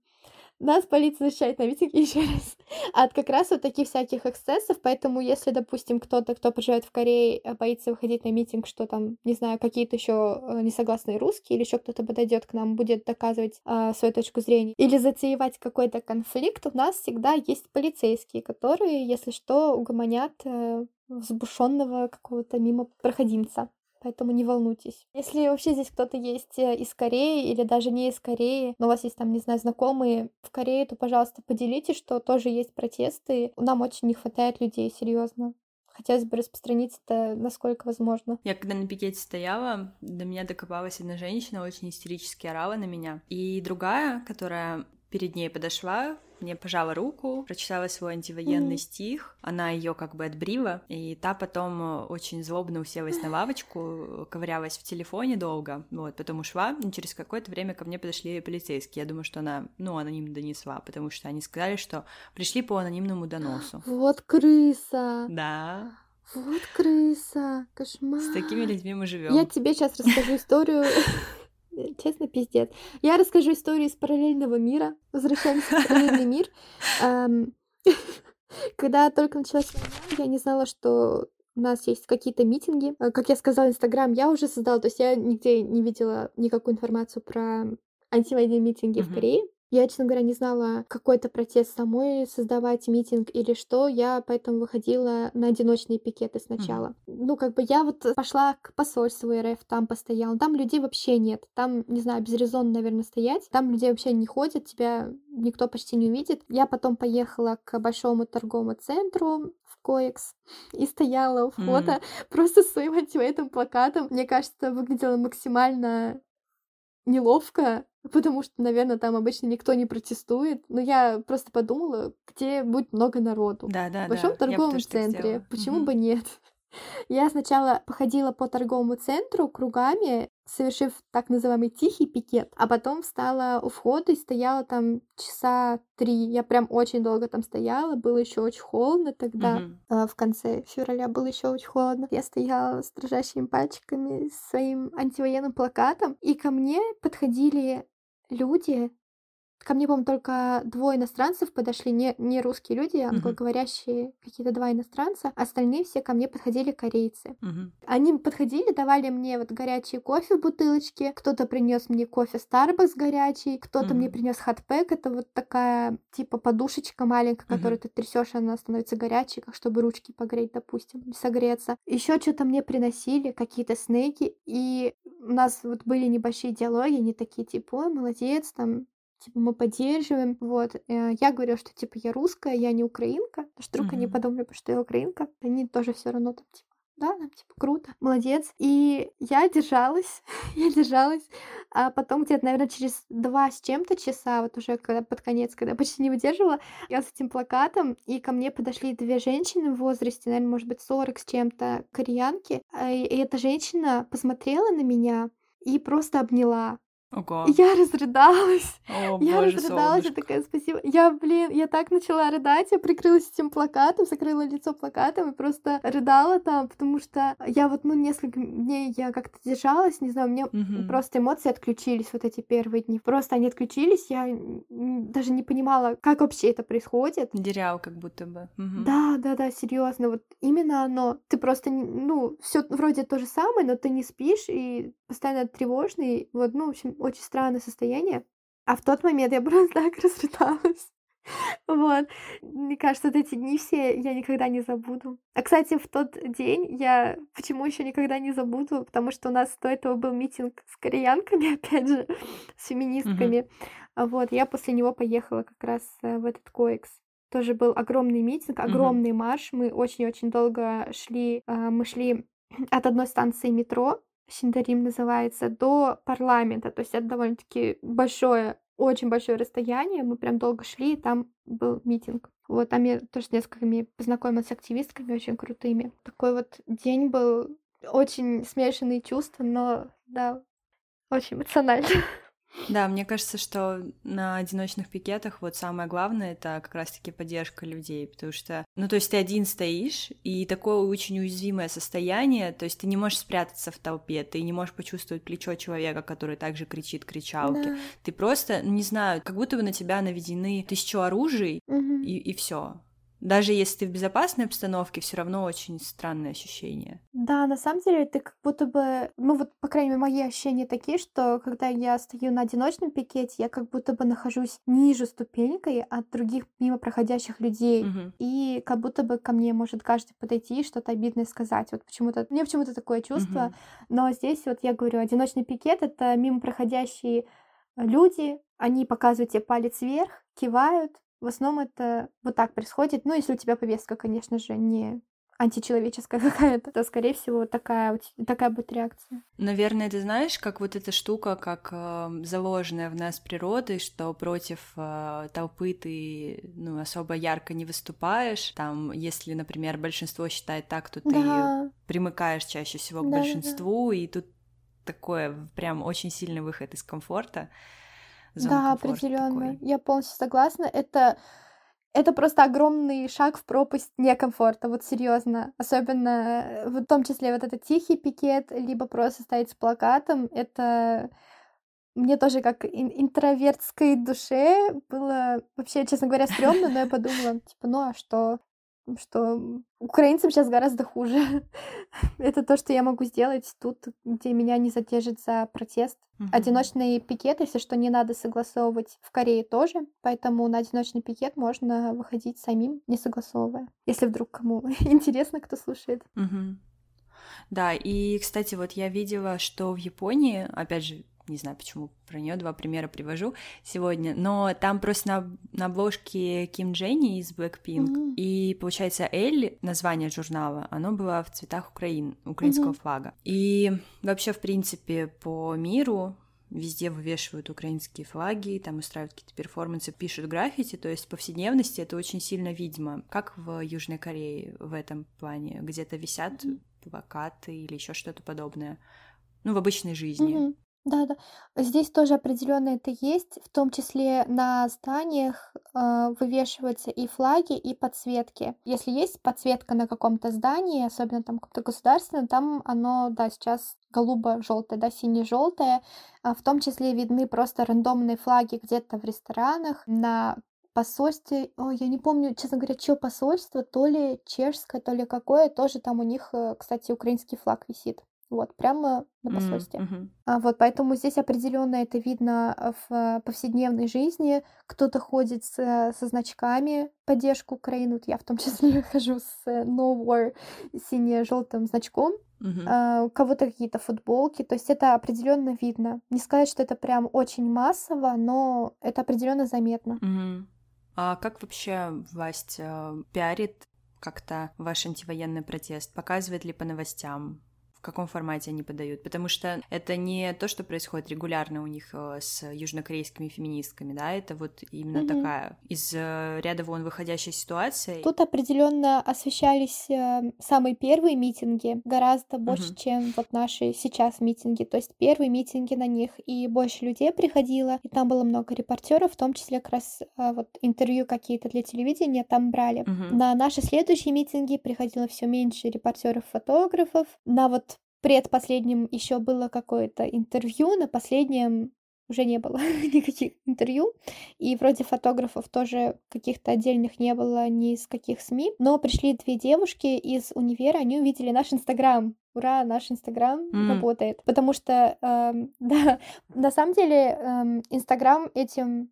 Нас полиция защищает на митинге [laughs] еще раз. От как раз вот таких всяких эксцессов, поэтому если, допустим, кто-то, кто проживает в Корее, э, боится выходить на митинг, что там, не знаю, какие-то еще э, несогласные русские или еще кто-то подойдет к нам, будет доказывать э, свою точку зрения или затеевать какой-то конфликт, у нас всегда есть полицейские, которые, если что, угомонят э, взбушенного какого-то мимо проходимца поэтому не волнуйтесь. Если вообще здесь кто-то есть э, из Кореи или даже не из Кореи, но у вас есть там, не знаю, знакомые в Корее, то, пожалуйста, поделитесь, что тоже есть протесты. Нам очень не хватает людей, серьезно. Хотелось бы распространить это насколько возможно.
Я когда на пикете стояла, до меня докопалась одна женщина, очень истерически орала на меня. И другая, которая перед ней подошла, мне пожала руку, прочитала свой антивоенный mm-hmm. стих, она ее как бы отбрила, и та потом э, очень злобно уселась на лавочку, ковырялась в телефоне долго, вот, потом ушла, и через какое-то время ко мне подошли полицейские, я думаю, что она, ну, анонимно донесла, потому что они сказали, что пришли по анонимному доносу.
Вот крыса!
Да.
Вот крыса, кошмар.
С такими людьми мы живем.
Я тебе сейчас расскажу историю Э, [laughs] честно, пиздец. Я расскажу историю из параллельного мира. Возвращаемся в параллельный мир. [laughs] Когда только началась война, я не знала, что у нас есть какие-то митинги. Э, как я сказала, Инстаграм я уже создала, то есть я нигде не видела никакую информацию про антивоенные митинги в Корее. Я, честно говоря, не знала, какой-то протест самой создавать, митинг или что. Я поэтому выходила на одиночные пикеты сначала. Mm-hmm. Ну, как бы я вот пошла к посольству РФ, там постояла. Там людей вообще нет. Там, не знаю, без резона, наверное, стоять. Там людей вообще не ходят, тебя никто почти не увидит. Я потом поехала к большому торговому центру в Коекс и стояла у входа mm-hmm. [laughs] просто с своим антивоенным плакатом. Мне кажется, это выглядело максимально неловко, потому что, наверное, там обычно никто не протестует. Но я просто подумала, где будет много народу.
Да, да,
В большом
да.
торговом центре. Почему угу. бы нет? [laughs] Я сначала походила по торговому центру кругами, совершив так называемый тихий пикет, а потом встала у входа и стояла там часа три. Я прям очень долго там стояла, было еще очень холодно тогда, mm-hmm. в конце февраля было еще очень холодно. Я стояла с дрожащими пальчиками, с своим антивоенным плакатом, и ко мне подходили люди Ко мне, по-моему, только двое иностранцев подошли, не, не русские люди, а англоговорящие uh-huh. какие-то два иностранца. Остальные все ко мне подходили корейцы. Uh-huh. Они подходили, давали мне вот горячий кофе в бутылочке. Кто-то принес мне кофе Starbucks горячий, кто-то uh-huh. мне принес хатпэк. Это вот такая типа подушечка маленькая, uh-huh. которую ты трясешь, она становится горячей, как чтобы ручки погреть, допустим, согреться. Еще что-то мне приносили, какие-то снеки, и у нас вот были небольшие диалоги, они такие типа, ой, молодец, там типа, мы поддерживаем, вот. Э, я говорю, что, типа, я русская, я не украинка, потому что вдруг mm-hmm. они подумали, что я украинка, они тоже все равно там, типа, да, там, типа, круто, молодец. И я держалась, [laughs] я держалась, а потом где-то, наверное, через два с чем-то часа, вот уже когда под конец, когда почти не выдерживала, я с этим плакатом, и ко мне подошли две женщины в возрасте, наверное, может быть, 40 с чем-то, кореянки, а, и эта женщина посмотрела на меня и просто обняла.
Ого.
Я разрыдалась.
О,
я
боже,
разрыдалась, я
солнышко.
такая, спасибо. Я, блин, я так начала рыдать, я прикрылась этим плакатом, закрыла лицо плакатом и просто рыдала там, потому что я вот, ну, несколько дней я как-то держалась, не знаю, мне
Мгм.
просто эмоции отключились вот эти первые дни. Просто они отключились, я даже не понимала, как вообще это происходит.
Дырял как будто бы. Мгм.
Да, да, да, серьезно, вот именно оно. Ты просто, ну, все вроде то же самое, но ты не спишь и постоянно тревожный. Вот, ну, в общем, очень странное состояние. А в тот момент я просто [laughs] так разрыдалась. Вот. Мне кажется, вот эти дни все я никогда не забуду. А, кстати, в тот день я почему еще никогда не забуду, потому что у нас до этого был митинг с кореянками, [laughs] опять же, с феминистками. А Вот, я после него поехала как раз э, в этот коекс. Тоже был огромный митинг, огромный марш. Мы очень-очень долго шли. а, Мы шли от одной станции метро, Синдарим называется, до парламента. То есть это довольно-таки большое, очень большое расстояние. Мы прям долго шли, и там был митинг. Вот там я тоже с несколькими познакомилась с активистками очень крутыми. Такой вот день был очень смешанные чувства, но да, очень эмоционально. [laughs]
Да, мне кажется, что на одиночных пикетах вот самое главное это как раз-таки поддержка людей, потому что, ну, то есть ты один стоишь, и такое очень уязвимое состояние, то есть ты не можешь спрятаться в толпе, ты не можешь почувствовать плечо человека, который также кричит кричалки.
Да.
Ты просто, ну, не знаю, как будто бы на тебя наведены тысячу оружий,
Мгм.
и, и все. Даже если ты в безопасной обстановке, все равно очень странное ощущение.
Да, на самом деле ты как будто бы, ну вот, по крайней мере, мои ощущения такие, что когда я стою на одиночном пикете, я как будто бы нахожусь ниже ступенькой от других мимо проходящих людей.
Мгм.
И как будто бы ко мне может каждый подойти и что-то обидное сказать. Вот почему-то, мне почему-то такое чувство.
Мгм.
Но здесь вот я говорю, одиночный пикет — это мимо проходящие люди, они показывают тебе палец вверх, кивают. В основном это вот так происходит. Ну, если у тебя повестка, конечно же, не античеловеческая [laughs] какая-то, то, скорее всего, такая, такая будет реакция.
Наверное, ты знаешь, как вот эта штука, как э, заложенная в нас природой, что против э, толпы ты ну, особо ярко не выступаешь. Там, если, например, большинство считает так, то ты
Да,
примыкаешь чаще всего к
Да-да-да.
большинству, и тут такое прям очень сильный выход из комфорта.
Да, определенно.
такой.
Я полностью согласна. Это это просто огромный шаг в пропасть некомфорта, вот серьезно. Особенно, э, в том числе вот этот тихий пикет, либо просто стоять с плакатом. Это мне тоже как ин- интровертской душе было вообще, честно говоря, стрёмно, но я подумала, типа, ну а что? Что украинцам сейчас гораздо хуже. [laughs] Это то, что я могу сделать тут, где меня не задержит за протест.
Мгм.
Одиночный пикет, если что, не надо согласовывать в Корее тоже, поэтому на одиночный пикет можно выходить самим, не согласовывая. Если вдруг кому [laughs] интересно, кто слушает.
Мгм. Да, и, кстати, вот я видела, что в Японии, опять же, не знаю, почему про нее два примера привожу сегодня, но там просто на, на обложке Ким Дженни из Blackpink,
Мгм.
и, получается, Элли, название журнала, оно было в цветах Украин, украинского
Мгм.
флага. И вообще, в принципе, по миру везде вывешивают украинские флаги, там устраивают какие-то перформансы, пишут граффити, то есть в повседневности это очень сильно видимо. Как в Южной Корее в этом плане? Где-то висят плакаты или еще что-то подобное. Ну, в обычной жизни.
Мгм. Да, да. Здесь тоже определенно это есть, в том числе на зданиях э, вывешиваются и флаги, и подсветки. Если есть подсветка на каком-то здании, особенно там каком-то государственном, там оно, да, сейчас голубо-желтое, да, сине-желтое. А в том числе видны просто рандомные флаги где-то в ресторанах, на посольстве, ой, я не помню, честно говоря, чье посольство, то ли чешское, то ли какое, тоже там у них, э, кстати, украинский флаг висит. Вот, прямо на посольстве.
мгм.
А вот поэтому здесь определенно это видно в э, повседневной жизни. Кто-то ходит с, со значками поддержку Украины. Вот я в том числе [laughs] хожу с э, No War сине-желтым значком.
Мгм.
А, у кого-то какие-то футболки. То есть это определенно видно. Не сказать, что это прям очень массово, но это определенно заметно.
Мгм. А как вообще власть э, пиарит как-то ваш антивоенный протест? Показывает ли по новостям? Каком формате они подают, потому что это не то, что происходит регулярно у них э, с южнокорейскими феминистками, да, это вот именно mm-hmm. такая из э, ряда вон выходящая ситуация.
Тут определенно освещались э, самые первые митинги гораздо больше, mm-hmm. чем вот наши сейчас митинги, то есть первые митинги на них и больше людей приходило, и там было много репортеров, в том числе как раз вот интервью какие-то для телевидения там брали. Mm-hmm. На наши следующие митинги приходило все меньше репортеров, фотографов. На вот предпоследнем еще было какое-то интервью, на последнем уже не было [laughs] никаких интервью, и вроде фотографов тоже каких-то отдельных не было ни из каких СМИ, но пришли две девушки из универа, они увидели наш Инстаграм, ура, наш Инстаграм mm. работает, потому что, э, [laughs] да, на самом деле Инстаграм э, этим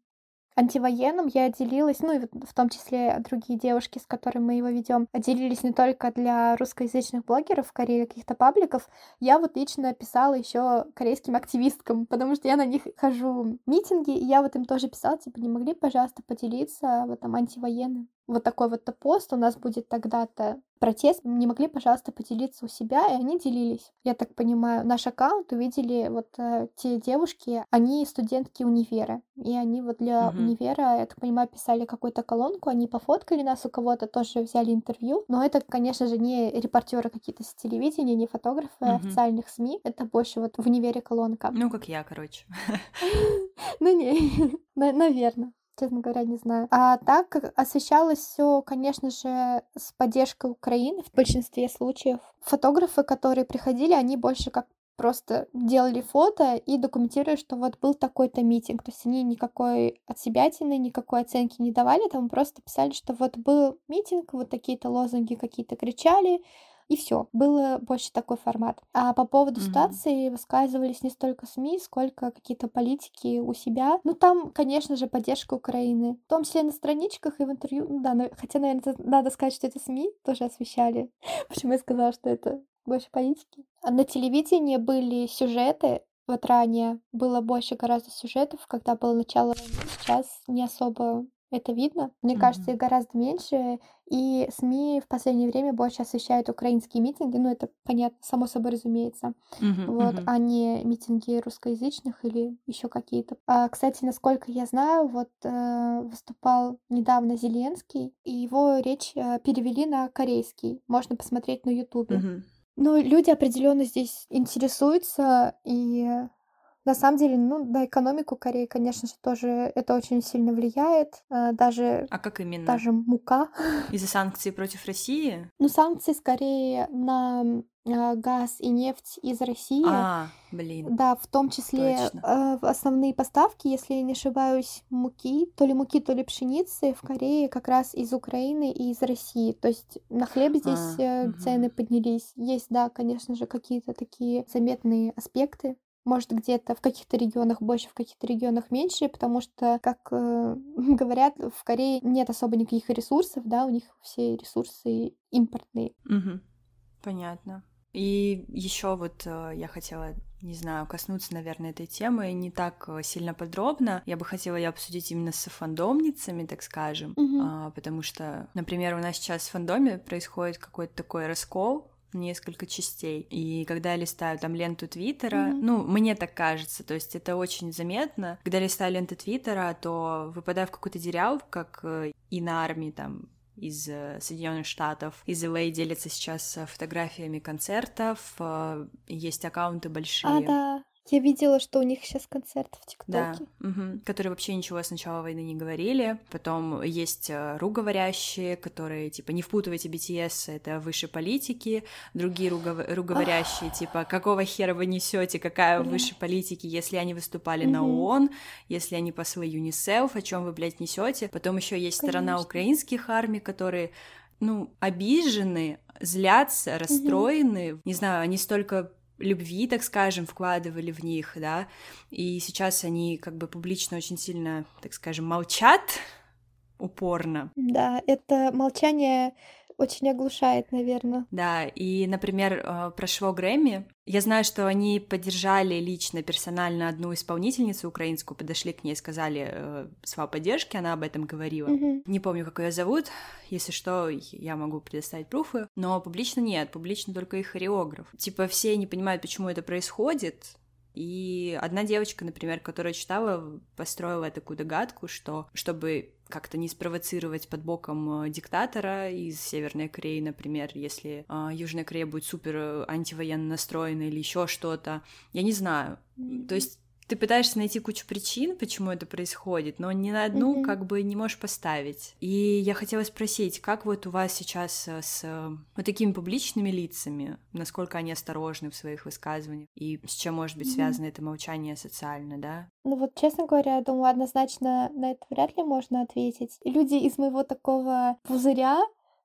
антивоенным я делилась, ну и в том числе другие девушки, с которыми мы его ведем, делились не только для русскоязычных блогеров в Корее, каких-то пабликов. Я вот лично писала еще корейским активисткам, потому что я на них хожу митинги, и я вот им тоже писала, типа, не могли, пожалуйста, поделиться вот там антивоенным вот такой вот пост, у нас будет тогда-то протест, не могли, пожалуйста, поделиться у себя, и они делились. Я так понимаю, наш аккаунт увидели вот э, те девушки, они студентки универа, и они вот для uh-huh. универа, я так понимаю, писали какую-то колонку, они пофоткали нас у кого-то, тоже взяли интервью, но это, конечно же, не репортеры какие-то с телевидения, не фотографы uh-huh. официальных СМИ, это больше вот в универе колонка.
Ну, как я, короче. [laughs]
Ну, не, [laughs] наверное честно говоря, не знаю. А так освещалось все, конечно же, с поддержкой Украины в большинстве случаев. Фотографы, которые приходили, они больше как просто делали фото и документировали, что вот был такой-то митинг. То есть они никакой от себя никакой оценки не давали, там просто писали, что вот был митинг, вот такие-то лозунги какие-то кричали, и все. Было больше такой формат. А по поводу mm-hmm. ситуации высказывались не столько СМИ, сколько какие-то политики у себя. Ну, там, конечно же, поддержка Украины. В том числе на страничках и в интервью. Ну да, хотя, наверное, надо сказать, что это СМИ тоже освещали. [laughs] Почему я сказала, что это больше политики. А на телевидении были сюжеты, вот ранее было больше гораздо сюжетов, когда было начало войны, сейчас не особо это видно. Мне mm-hmm. кажется, их гораздо меньше. И СМИ в последнее время больше освещают украинские митинги. Ну, это понятно, само собой разумеется. Mm-hmm. Вот, mm-hmm. а не митинги русскоязычных или еще какие-то. А, кстати, насколько я знаю, вот э, выступал недавно Зеленский, и его речь э, перевели на корейский. Можно посмотреть на Ютубе. Mm-hmm. Ну, люди определенно здесь интересуются, и на самом деле, ну, на экономику Кореи, конечно же, тоже это очень сильно влияет. Э, даже...
А как именно?
Даже мука. [laughs]
Из-за санкций против России?
Ну, санкции скорее на э, газ и нефть из России.
А, блин.
Да, в том числе Точно. Э, основные поставки, если я не ошибаюсь, муки, то ли муки, то ли пшеницы в Корее как раз из Украины и из России. То есть на хлеб здесь а, цены угу. поднялись. Есть, да, конечно же, какие-то такие заметные аспекты. Может, где-то в каких-то регионах больше, в каких-то регионах меньше, потому что, как э, [laughs] говорят, в Корее нет особо никаких ресурсов, да, у них все ресурсы импортные.
Угу. Понятно. И еще вот э, я хотела, не знаю, коснуться, наверное, этой темы не так э, сильно подробно. Я бы хотела ее обсудить именно с фандомницами, так скажем, э, потому что, например, у нас сейчас в фандоме происходит какой-то такой раскол несколько частей. И когда я листаю там ленту Твиттера, mm-hmm. ну, мне так кажется, то есть это очень заметно. Когда я листаю ленту Твиттера, то выпадаю в какую-то дерял, как э, и на армии там из э, Соединенных Штатов. Из LA делятся сейчас э, фотографиями концертов, есть аккаунты большие.
А, да. Я видела, что у них сейчас концерт в ТикТоке.
Да, угу. которые вообще ничего с начала войны не говорили. Потом есть э, руговорящие, которые, типа, не впутывайте BTS, это выше политики. Другие ругов... руговорящие, типа, какого хера вы несете, какая выше политики, если они выступали угу. на ООН, если они послы ЮНИСЕФ, о чем вы, блядь, несете. Потом еще есть Конечно. сторона украинских армий, которые ну, обижены, злятся, расстроены. Не знаю, они столько любви, так скажем, вкладывали в них, да, и сейчас они как бы публично очень сильно, так скажем, молчат упорно.
Да, это молчание очень оглушает, наверное.
Да, и, например, э, про шво Грэмми. Я знаю, что они поддержали лично, персонально одну исполнительницу украинскую, подошли к ней, сказали э, слова поддержки, она об этом говорила.
Мгм.
Не помню, как ее зовут, если что, я могу предоставить пруфы, но публично нет, публично только их хореограф. Типа все не понимают, почему это происходит, и одна девочка, например, которая читала, построила такую догадку, что чтобы как-то не спровоцировать под боком э, диктатора из Северной Кореи, например, если э, Южная Корея будет супер э, антивоенно настроена или еще что-то, я не знаю. То есть ты пытаешься найти кучу причин, почему это происходит, но ни на одну
Мгм.
как бы не можешь поставить. И я хотела спросить, как вот у вас сейчас э, с э, вот такими публичными лицами, насколько они осторожны в своих высказываниях, и с чем может быть
Мгм.
связано это молчание социально, да?
Ну вот, честно говоря, я думаю, однозначно на это вряд ли можно ответить. Люди из моего такого пузыря,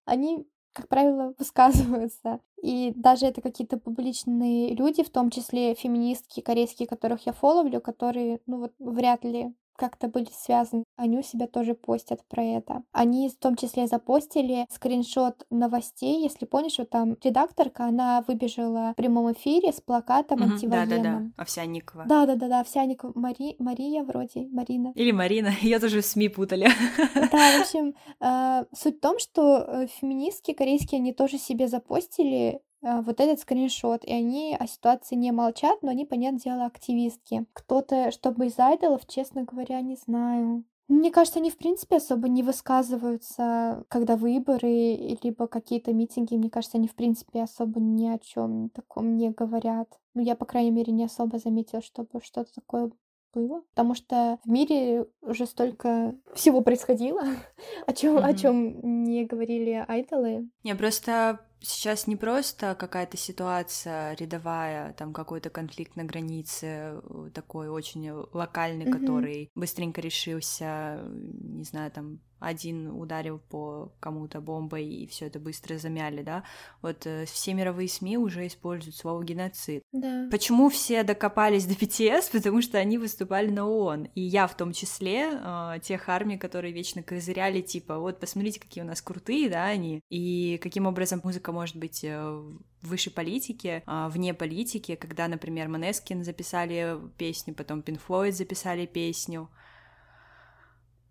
они, как правило, [laughs] высказываются. И даже это какие-то публичные люди, в том числе феминистки корейские, которых я фоловлю, которые, ну вот, вряд ли как-то были связаны. Они у себя тоже постят про это. Они в том числе запостили скриншот новостей. Если помнишь, вот там редакторка, она выбежала в прямом эфире с плакатом
Мгм,
антивоенным.
Да-да-да, Овсянникова.
Да, да, да, да, Овсяникова, Мари, Мария вроде, Марина.
Или Марина, [laughs] я тоже в СМИ путали.
Да, в [laughs] общем, э, суть в том, что э, феминистки корейские, они тоже себе запостили вот этот скриншот, и они о ситуации не молчат, но они, понятное дело, активистки. Кто-то, чтобы из айдолов, честно говоря, не знаю. Мне кажется, они, в принципе, особо не высказываются, когда выборы, либо какие-то митинги. Мне кажется, они, в принципе, особо ни о чем таком не говорят. Ну, я, по крайней мере, не особо заметила, чтобы что-то такое было. Потому что в мире уже столько всего происходило, [laughs] о чем, о
Мгм.
чем не говорили айдолы.
Не, просто сейчас не просто какая-то ситуация рядовая, там какой-то конфликт на границе, э, такой очень локальный,
Мгм.
который быстренько решился, не знаю, там один ударил по кому-то бомбой, и все это быстро замяли, да. Вот э, все мировые СМИ уже используют слово геноцид.
Да.
Почему все докопались до BTS? Потому что они выступали на ООН. И я в том числе, э, тех армий, которые вечно козыряли, типа, вот посмотрите, какие у нас крутые, да, они. И каким образом музыка может быть э, выше политики, а, вне политики, когда, например, Манескин записали песню, потом Floyd записали песню.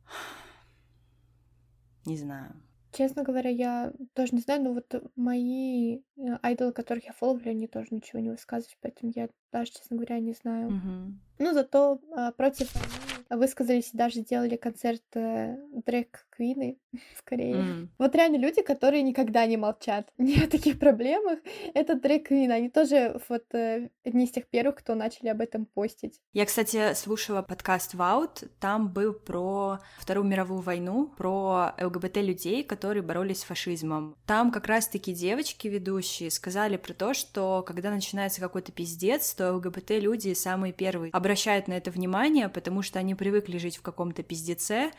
[sighs] Не знаю.
Честно говоря, я тоже не знаю, но вот мои э, айдолы, которых я фоловлю, они тоже ничего не высказывают, поэтому я даже, честно говоря, не знаю.
Мгм.
Ну, зато а, против они высказались и даже сделали концерт э, Дрэк Квины в [laughs] Корее.
М.
Вот реально люди, которые никогда не молчат [laughs] ни о таких проблемах, это Дрэк Квин. Они тоже вот э, одни из тех первых, кто начали об этом постить.
Я, кстати, слушала подкаст Ваут, там был про Вторую мировую войну, про ЛГБТ-людей, которые боролись с фашизмом. Там как раз-таки девочки ведущие сказали про то, что когда начинается какой-то пиздец, то ЛГБТ-люди самые первые обращают на это внимание, потому что они привыкли жить в каком-то пиздеце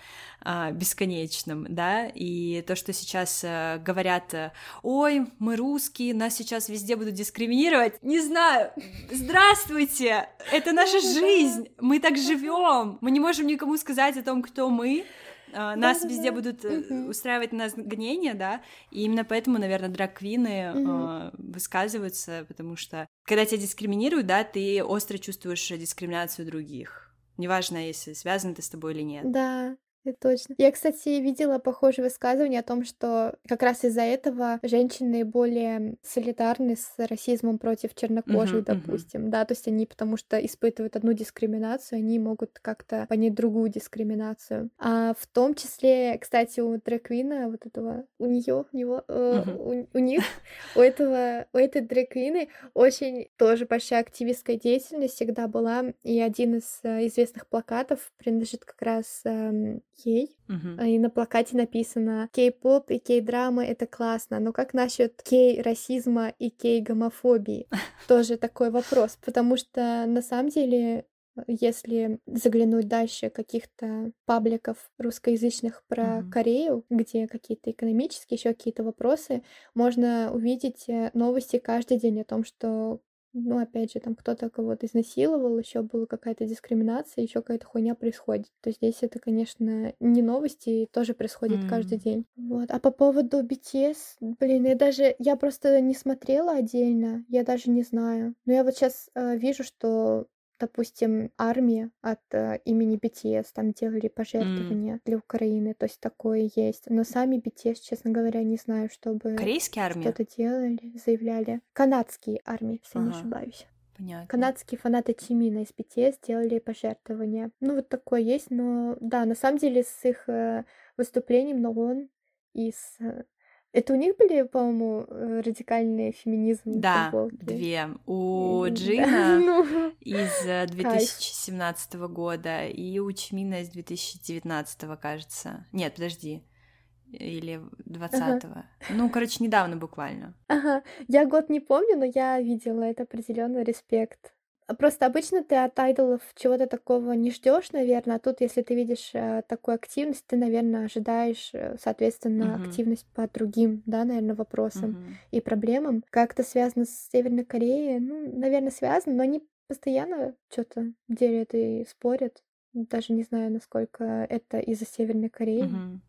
а, бесконечном, да, и то, что сейчас э, говорят, э, ой, мы русские, нас сейчас везде будут дискриминировать, не знаю, здравствуйте, это наша жизнь, мы так живем, мы не можем никому сказать о том, кто мы, а, нас
Да-да-да.
везде будут э,
Мгм.
устраивать нас гонения, да, и именно поэтому, наверное, драг-квины
Мгм.
э, высказываются, потому что когда тебя дискриминируют, да, ты остро чувствуешь дискриминацию других, неважно, если связано это с тобой или нет.
Да, это точно. Я, кстати, видела похожее высказывание о том, что как раз из-за этого женщины более солидарны с расизмом против чернокожих,
мгм.
допустим. Да, то есть они, потому что испытывают одну дискриминацию, они могут как-то понять другую дискриминацию. А в том числе, кстати, у Драквина, вот этого, у нее, у него,
Мгм.
у, у них, у этого, у этой Драквины очень тоже большая активистская деятельность всегда была, и один из э, известных плакатов принадлежит как раз эм, ей.
Мгм.
И на плакате написано «Кей-поп и кей-драма — это классно, но как насчет кей-расизма и кей-гомофобии?» [laughs] Тоже такой вопрос, потому что на самом деле если заглянуть дальше каких-то пабликов русскоязычных про
Мгм.
Корею, где какие-то экономические, еще какие-то вопросы, можно увидеть э, новости каждый день о том, что ну, опять же, там кто-то кого-то изнасиловал, еще была какая-то дискриминация, еще какая-то хуйня происходит. То здесь это, конечно, не новости, тоже происходит mm. каждый день. Вот. А по поводу BTS, блин, я даже, я просто не смотрела отдельно, я даже не знаю. Но я вот сейчас э, вижу, что допустим, армия от э, имени BTS там делали пожертвования mm. для Украины, то есть такое есть. Но сами BTS, честно говоря, не знаю, чтобы
Корейские армии
что-то делали, заявляли. Канадские армии, если ага. не ошибаюсь.
Понятно.
Канадские фанаты Тимина из BTS делали пожертвования. Ну, вот такое есть, но да, на самом деле с их э, выступлением, но он и с э, это у них были, по-моему, э, радикальные феминизм
Да, две. У Джина [laughs] ну, из 2017 э, года и у Чмина из 2019, кажется. Нет, подожди. Или 20-го. Ага. Ну, короче, недавно буквально.
Ага. Я год не помню, но я видела это определенный респект. Просто обычно ты от айдолов чего-то такого не ждешь, наверное, а тут, если ты видишь э, такую активность, ты, наверное, ожидаешь, э, соответственно, uh-huh. активность по другим, да, наверное, вопросам uh-huh. и проблемам. Как это связано с Северной Кореей? Ну, наверное, связано, но они постоянно что-то делят и спорят. Даже не знаю, насколько это из-за Северной Кореи.
Uh-huh.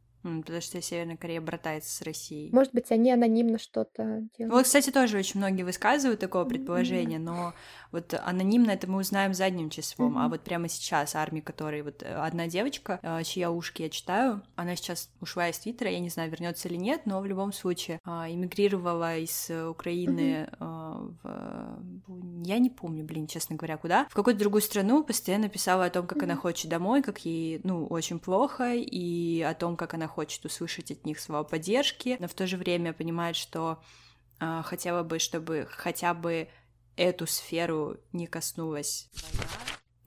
Потому что Северная Корея братается с Россией.
Может быть, они анонимно что-то делают.
Вот, кстати, тоже очень многие высказывают такого предположения, mm-hmm. но вот анонимно это мы узнаем задним числом, mm-hmm. а вот прямо сейчас армии, которые вот э, одна девочка, э, чья ушки я читаю, она сейчас ушла из Твиттера, я не знаю, вернется или нет, но в любом случае а, эмигрировала из Украины mm-hmm. в... Я не помню, блин, честно говоря, куда. В какую-то другую страну постоянно писала о том, как mm-hmm. она хочет домой, как ей, ну, очень плохо, и о том, как она хочет услышать от них слова поддержки, но в то же время понимает, что э, хотела бы, чтобы хотя бы эту сферу не коснулась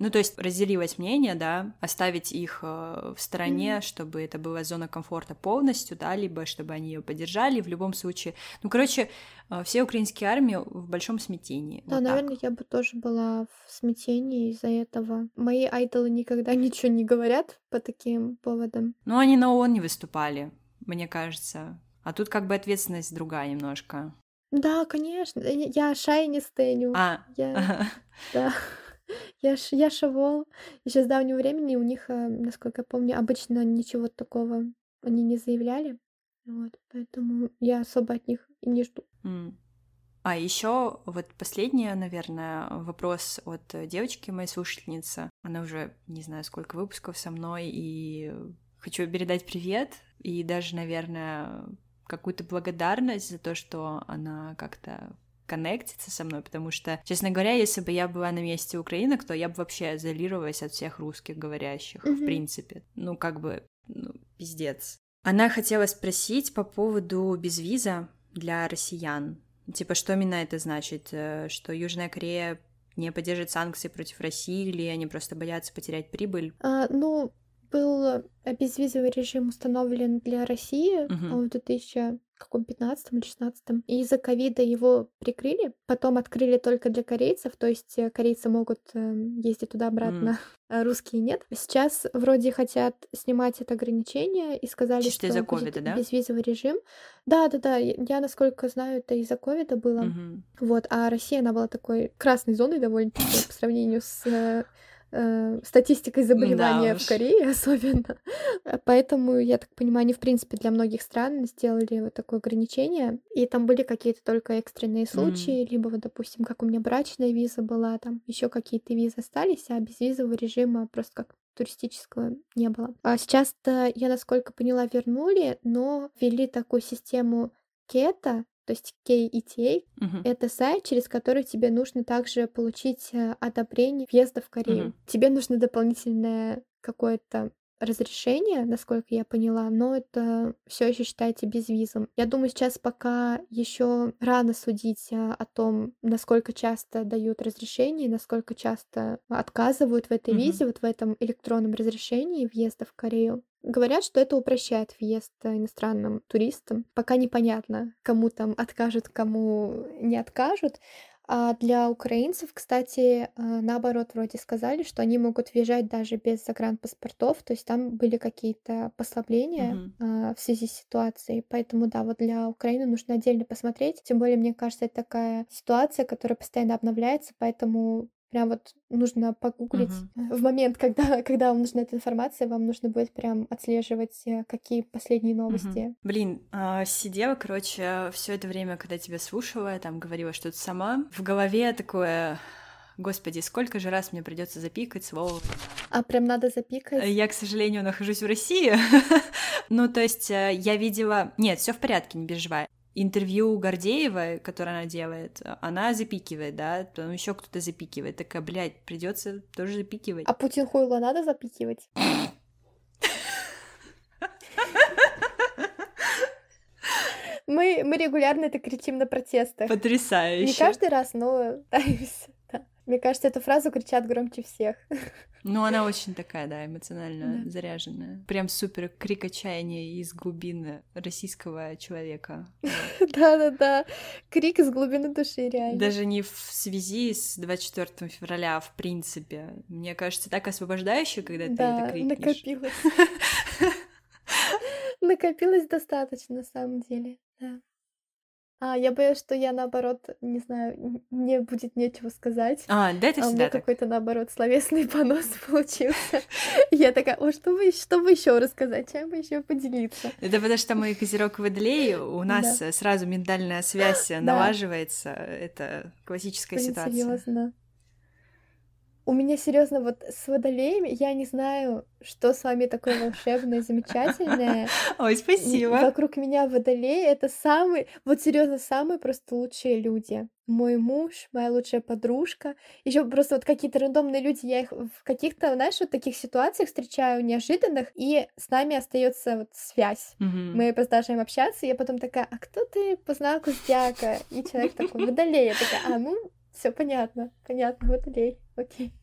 ну, то есть разделилось мнение, да, оставить их э, в стороне, mm-hmm. чтобы это была зона комфорта полностью, да, либо чтобы они ее поддержали. В любом случае, ну, короче, э, все украинские армии в большом смятении.
Да,
вот
наверное,
так.
я бы тоже была в смятении из-за этого. Мои айдолы никогда [laughs] ничего не говорят по таким поводам.
Ну, они на ООН не выступали, мне кажется. А тут как бы ответственность другая немножко.
Да, конечно. Я Шай не стеню.
А,
я... [laughs] да. Я, ш, я шавол. Еще с давнего времени у них, э, насколько я помню, обычно ничего такого они не заявляли. Вот, поэтому я особо от них и не жду.
Mm. А еще вот последний, наверное, вопрос от девочки, моей слушательницы. Она уже не знаю, сколько выпусков со мной, и хочу передать привет, и даже, наверное, какую-то благодарность за то, что она как-то коннектиться со мной, потому что, честно говоря, если бы я была на месте украинок, то я бы вообще изолировалась от всех русских говорящих, mm-hmm. в принципе. Ну, как бы, ну, пиздец. Она хотела спросить по поводу безвиза для россиян. Типа, что именно это значит? Э, что Южная Корея не поддержит санкции против России, или они просто боятся потерять прибыль?
А, ну, был безвизовый режим установлен для России uh-huh. в 2000 каком 15 или 16 и из-за ковида его прикрыли, потом открыли только для корейцев, то есть э, корейцы могут эм, ездить туда-обратно, mm. [laughs] а русские нет. Сейчас вроде хотят снимать это ограничение и сказали,
Чисто
что
из-за ковида, да?
безвизовый режим. Да-да-да, я, насколько знаю, это из-за ковида было. Mm-hmm. Вот, а Россия, она была такой красной зоной довольно-таки по сравнению с э, э, статистикой заболевания да в Корее [laughs] особенно. Поэтому, я так понимаю, они, в принципе, для многих стран сделали вот такое ограничение. И там были какие-то только экстренные случаи, mm. либо, вот, допустим, как у меня брачная виза была, там еще какие-то визы остались, а безвизового режима просто как туристического не было. А сейчас-то, я насколько поняла, вернули, но ввели такую систему кета, то есть KETA uh-huh. это сайт, через который тебе нужно также получить э, одобрение въезда в Корею. Uh-huh. Тебе нужно дополнительное какое-то разрешение, насколько я поняла, но это все еще считается безвизом. Я думаю, сейчас пока еще рано судить э, о том, насколько часто дают разрешение, насколько часто отказывают в этой mm-hmm. визе, вот в этом электронном разрешении въезда в Корею. Говорят, что это упрощает въезд иностранным туристам. Пока непонятно, кому там откажут, кому не откажут. А для украинцев, кстати, а, наоборот, вроде сказали, что они могут въезжать даже без загранпаспортов, то есть там были какие-то послабления mm-hmm. в связи с ситуацией. Поэтому, да, вот для Украины нужно отдельно посмотреть. Тем более, мне кажется, это такая ситуация, которая постоянно обновляется, поэтому прям вот нужно погуглить. Uh-huh. В момент, когда, [laughs] когда вам нужна эта информация, вам нужно будет прям отслеживать, э, какие последние новости. Uh-huh.
Блин, э, сидела, короче, все это время, когда тебя слушала, там говорила что-то сама, в голове такое... Господи, сколько же раз мне придется запикать слово.
А прям надо запикать?
Я, к сожалению, нахожусь в России. [laughs] ну, то есть э, я видела... Нет, все в порядке, не переживай интервью Гордеева, которое она делает, она запикивает, да, потом еще кто-то запикивает. Такая, блядь, придется тоже запикивать.
А Путин хуйло надо запикивать? [laughs] Мы, мы регулярно это кричим на протестах.
Потрясающе.
Не каждый раз, но [laughs] Мне кажется, эту фразу кричат громче всех. [laughs]
Ну, она очень такая, да, эмоционально да. заряженная. Прям супер крик отчаяния из глубины российского человека. [laughs]
Да-да-да, крик из глубины души, реально.
Даже не в связи с 24 февраля, а в принципе. Мне кажется, так освобождающе, когда ты это крикнешь.
накопилось. [laughs] Накопилось достаточно, на самом деле, да. А, я боюсь, что я наоборот, не знаю, мне будет нечего сказать.
А, да, это
а
всегда
у меня какой-то наоборот словесный [laughs] понос [laughs] получился. Я такая, о, что вы, что вы еще рассказать, чем бы еще поделиться?
Это потому что мы Козерог Водолей, у нас сразу ментальная связь налаживается. Это классическая ситуация.
Серьезно. У меня серьезно вот с водолеями я не знаю, что с вами такое волшебное, замечательное.
Ой, спасибо.
Вокруг меня водолеи это самые, вот серьезно, самые просто лучшие люди. Мой муж, моя лучшая подружка, еще просто вот какие-то рандомные люди, я их в каких-то, знаешь, вот таких ситуациях встречаю неожиданных, и с нами остается вот связь. Mm-hmm. Мы продолжаем общаться, и я потом такая, а кто ты по знаку зодиака? И человек такой, водолей. Я такая, а, ну, все понятно, понятно, водолей, окей.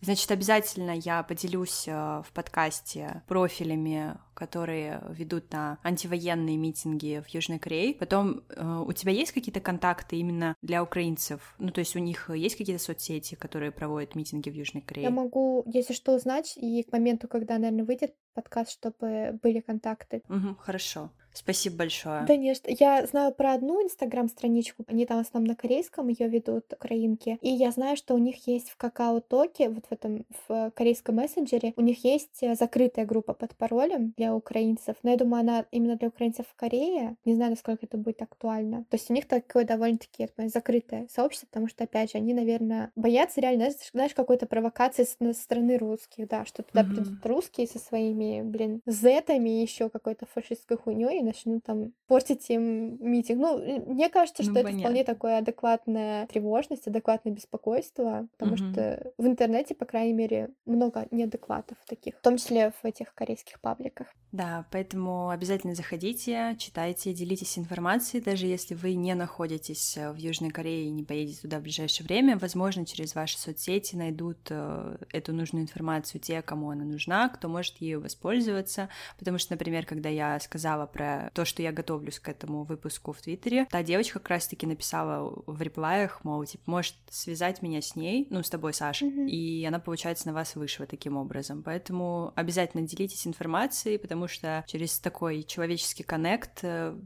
Значит, обязательно я поделюсь э, в подкасте профилями, которые ведут на антивоенные митинги в Южной Корее. Потом э, у тебя есть какие-то контакты именно для украинцев? Ну, то есть у них есть какие-то соцсети, которые проводят митинги в Южной Корее?
Я могу, если что, узнать, и к моменту, когда, наверное, выйдет подкаст, чтобы были контакты.
Угу, хорошо. Спасибо большое.
Конечно. Я знаю про одну инстаграм-страничку. Они там в основном на корейском ее ведут, украинки. И я знаю, что у них есть в какао-токе, вот в этом в корейском мессенджере, у них есть э, закрытая группа под паролем для украинцев. Но я думаю, она именно для украинцев в Корее. Не знаю, насколько это будет актуально. То есть у них такое довольно-таки закрытое сообщество, потому что, опять же, они, наверное, боятся реально, знаешь, какой-то провокации со стороны русских, да, что туда mm-hmm. придут русские со своими, блин, зетами и еще какой-то фашистской хуйней начнут там портить им митинг. Ну, мне кажется, что ну, это понятно. вполне такое адекватная тревожность, адекватное беспокойство, потому угу. что в интернете, по крайней мере, много неадекватов таких, в том числе в этих корейских пабликах.
Да, поэтому обязательно заходите, читайте, делитесь информацией, даже если вы не находитесь э, в Южной Корее и не поедете туда в ближайшее время, возможно, через ваши соцсети найдут э, эту нужную информацию те, кому она нужна, кто может ею воспользоваться, потому что, например, когда я сказала про то, что я готовлюсь к этому выпуску в Твиттере, та девочка как раз-таки написала в реплаях, мол, типа, может связать меня с ней, ну, с тобой, Саша, mm-hmm. и она, получается, на вас вышла таким образом, поэтому обязательно делитесь информацией, потому что через такой человеческий коннект э,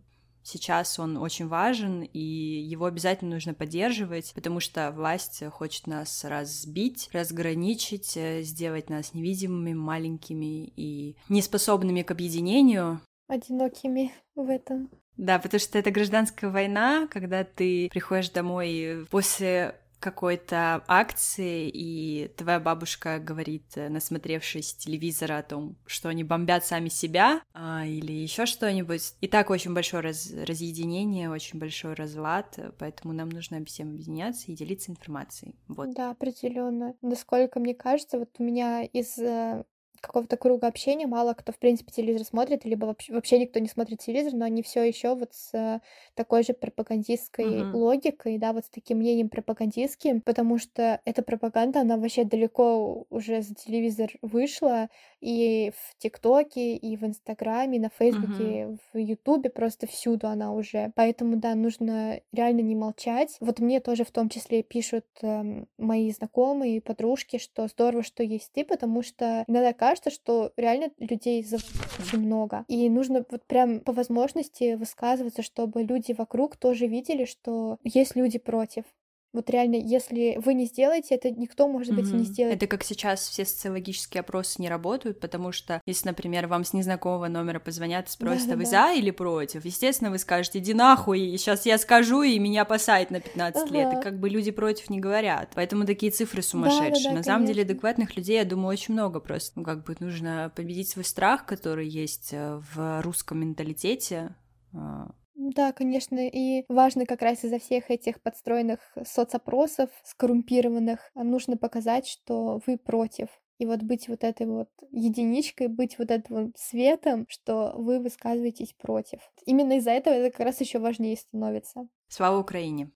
сейчас он очень важен, и его обязательно нужно поддерживать, потому что власть хочет нас разбить, разграничить, э, сделать нас невидимыми, маленькими и неспособными к объединению.
Одинокими в этом.
Да, потому что это гражданская война, когда ты приходишь домой после какой-то акции, и твоя бабушка говорит, э, насмотревшись телевизора о том, что они бомбят сами себя, а, или еще что-нибудь. И так очень большое раз разъединение, очень большой разлад, поэтому нам нужно всем объединяться и делиться информацией. Вот.
Да, определенно. Насколько мне кажется, вот у меня из э, какого-то круга общения, мало кто, в принципе, телевизор смотрит, либо вообще, вообще никто не смотрит телевизор, но они все еще вот с такой же пропагандистской uh-huh. логикой, да, вот с таким мнением пропагандистским, потому что эта пропаганда, она вообще далеко уже за телевизор вышла, и в ТикТоке, и в Инстаграме, и на Фейсбуке, uh-huh. в Ютубе, просто всюду она уже. Поэтому, да, нужно реально не молчать. Вот мне тоже в том числе пишут э, мои знакомые, подружки, что здорово, что есть ты, потому что иногда кажется, что реально людей очень много. И нужно вот прям по возможности высказываться, чтобы люди вокруг тоже видели, что есть люди против. Вот реально, если вы не сделаете, это никто, может быть, mm-hmm. не сделает.
Это как сейчас все социологические опросы не работают, потому что если, например, вам с незнакомого номера позвонят и спросят, да, а вы да. за или против, естественно, вы скажете, иди нахуй, и сейчас я скажу, и меня посадят на 15 ага. лет. И как бы люди против не говорят. Поэтому такие цифры сумасшедшие. Да, да, да, на конечно. самом деле адекватных людей, я думаю, очень много просто. Ну, как бы нужно победить свой страх, который есть э, в русском менталитете, а,
да, конечно, и важно как раз из-за всех этих подстроенных соцопросов, скоррумпированных, нужно показать, что вы против. И вот быть вот этой вот единичкой, быть вот этим вот светом, что вы высказываетесь против. Именно из-за этого это как раз еще важнее становится.
Слава Украине!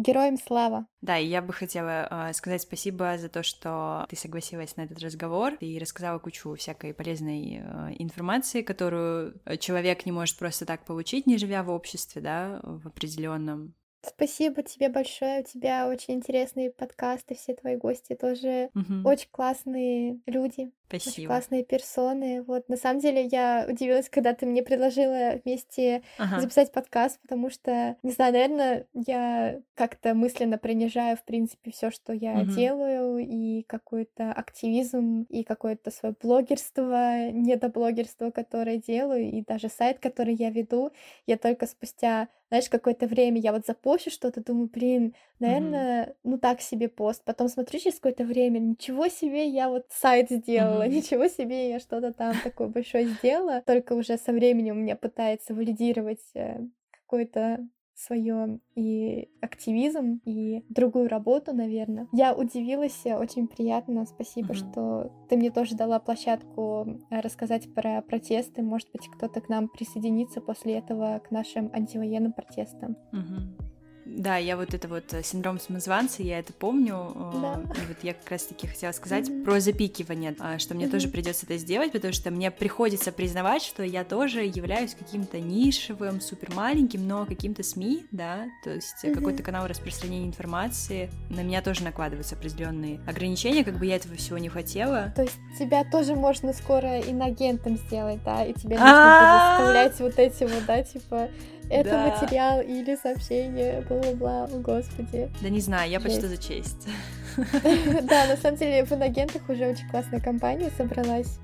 Героям слава!
Да, и я бы хотела э, сказать спасибо за то, что ты согласилась на этот разговор и рассказала кучу всякой полезной э, информации, которую человек не может просто так получить, не живя в обществе, да, в определенном
Спасибо тебе большое. У тебя очень интересные подкасты, все твои гости тоже угу. очень классные люди.
Спасибо.
Очень классные персоны. Вот, на самом деле, я удивилась, когда ты мне предложила вместе ага. записать подкаст, потому что, не знаю, наверное, я как-то мысленно принижаю, в принципе, все, что я угу. делаю, и какой-то активизм, и какое-то свое блогерство, недоблогерство, которое делаю, и даже сайт, который я веду, я только спустя знаешь, какое-то время я вот запущу что-то, думаю, блин, наверное, mm-hmm. ну так себе пост. Потом смотрю через какое-то время, ничего себе, я вот сайт сделала, mm-hmm. ничего себе, я что-то там такое большое сделала. Только уже со временем у меня пытается валидировать э, какой-то свое и активизм, и другую работу, наверное. Я удивилась, э, очень приятно, спасибо, mm-hmm. что ты мне тоже дала площадку э, рассказать про протесты. Может быть, кто-то к нам присоединится после этого к нашим антивоенным протестам.
Mm-hmm. Да, я вот это вот э, синдром самозванца, я это помню.
Э, да.
И вот я как раз-таки хотела сказать mm-hmm. про запикивание, а, что мне mm-hmm. тоже придется это сделать, потому что мне приходится признавать, что я тоже являюсь каким-то нишевым, супер маленьким, но каким-то СМИ, да, то есть mm-hmm. какой-то канал распространения информации. На меня тоже накладываются определенные ограничения, как бы я этого всего не хотела.
То есть тебя тоже можно скоро инагентом сделать, да, и тебе нужно заставлять вот эти вот, да, типа это да. материал или сообщение, бла-бла-бла, о господи.
Да не знаю, я почти за честь. [laughs]
Да, на самом деле в инагентах уже очень классная компания собралась.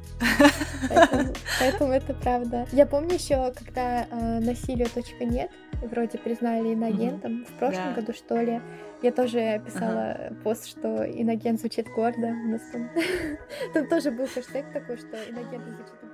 Поэтому [laughs] это правда. Я помню еще, когда э, насилию точка нет, вроде признали инагентом, в прошлом году, что ли, я тоже писала пост, что инагент звучит гордо. У нас там, [laughs] там тоже был хэштег такой, что инагент звучит.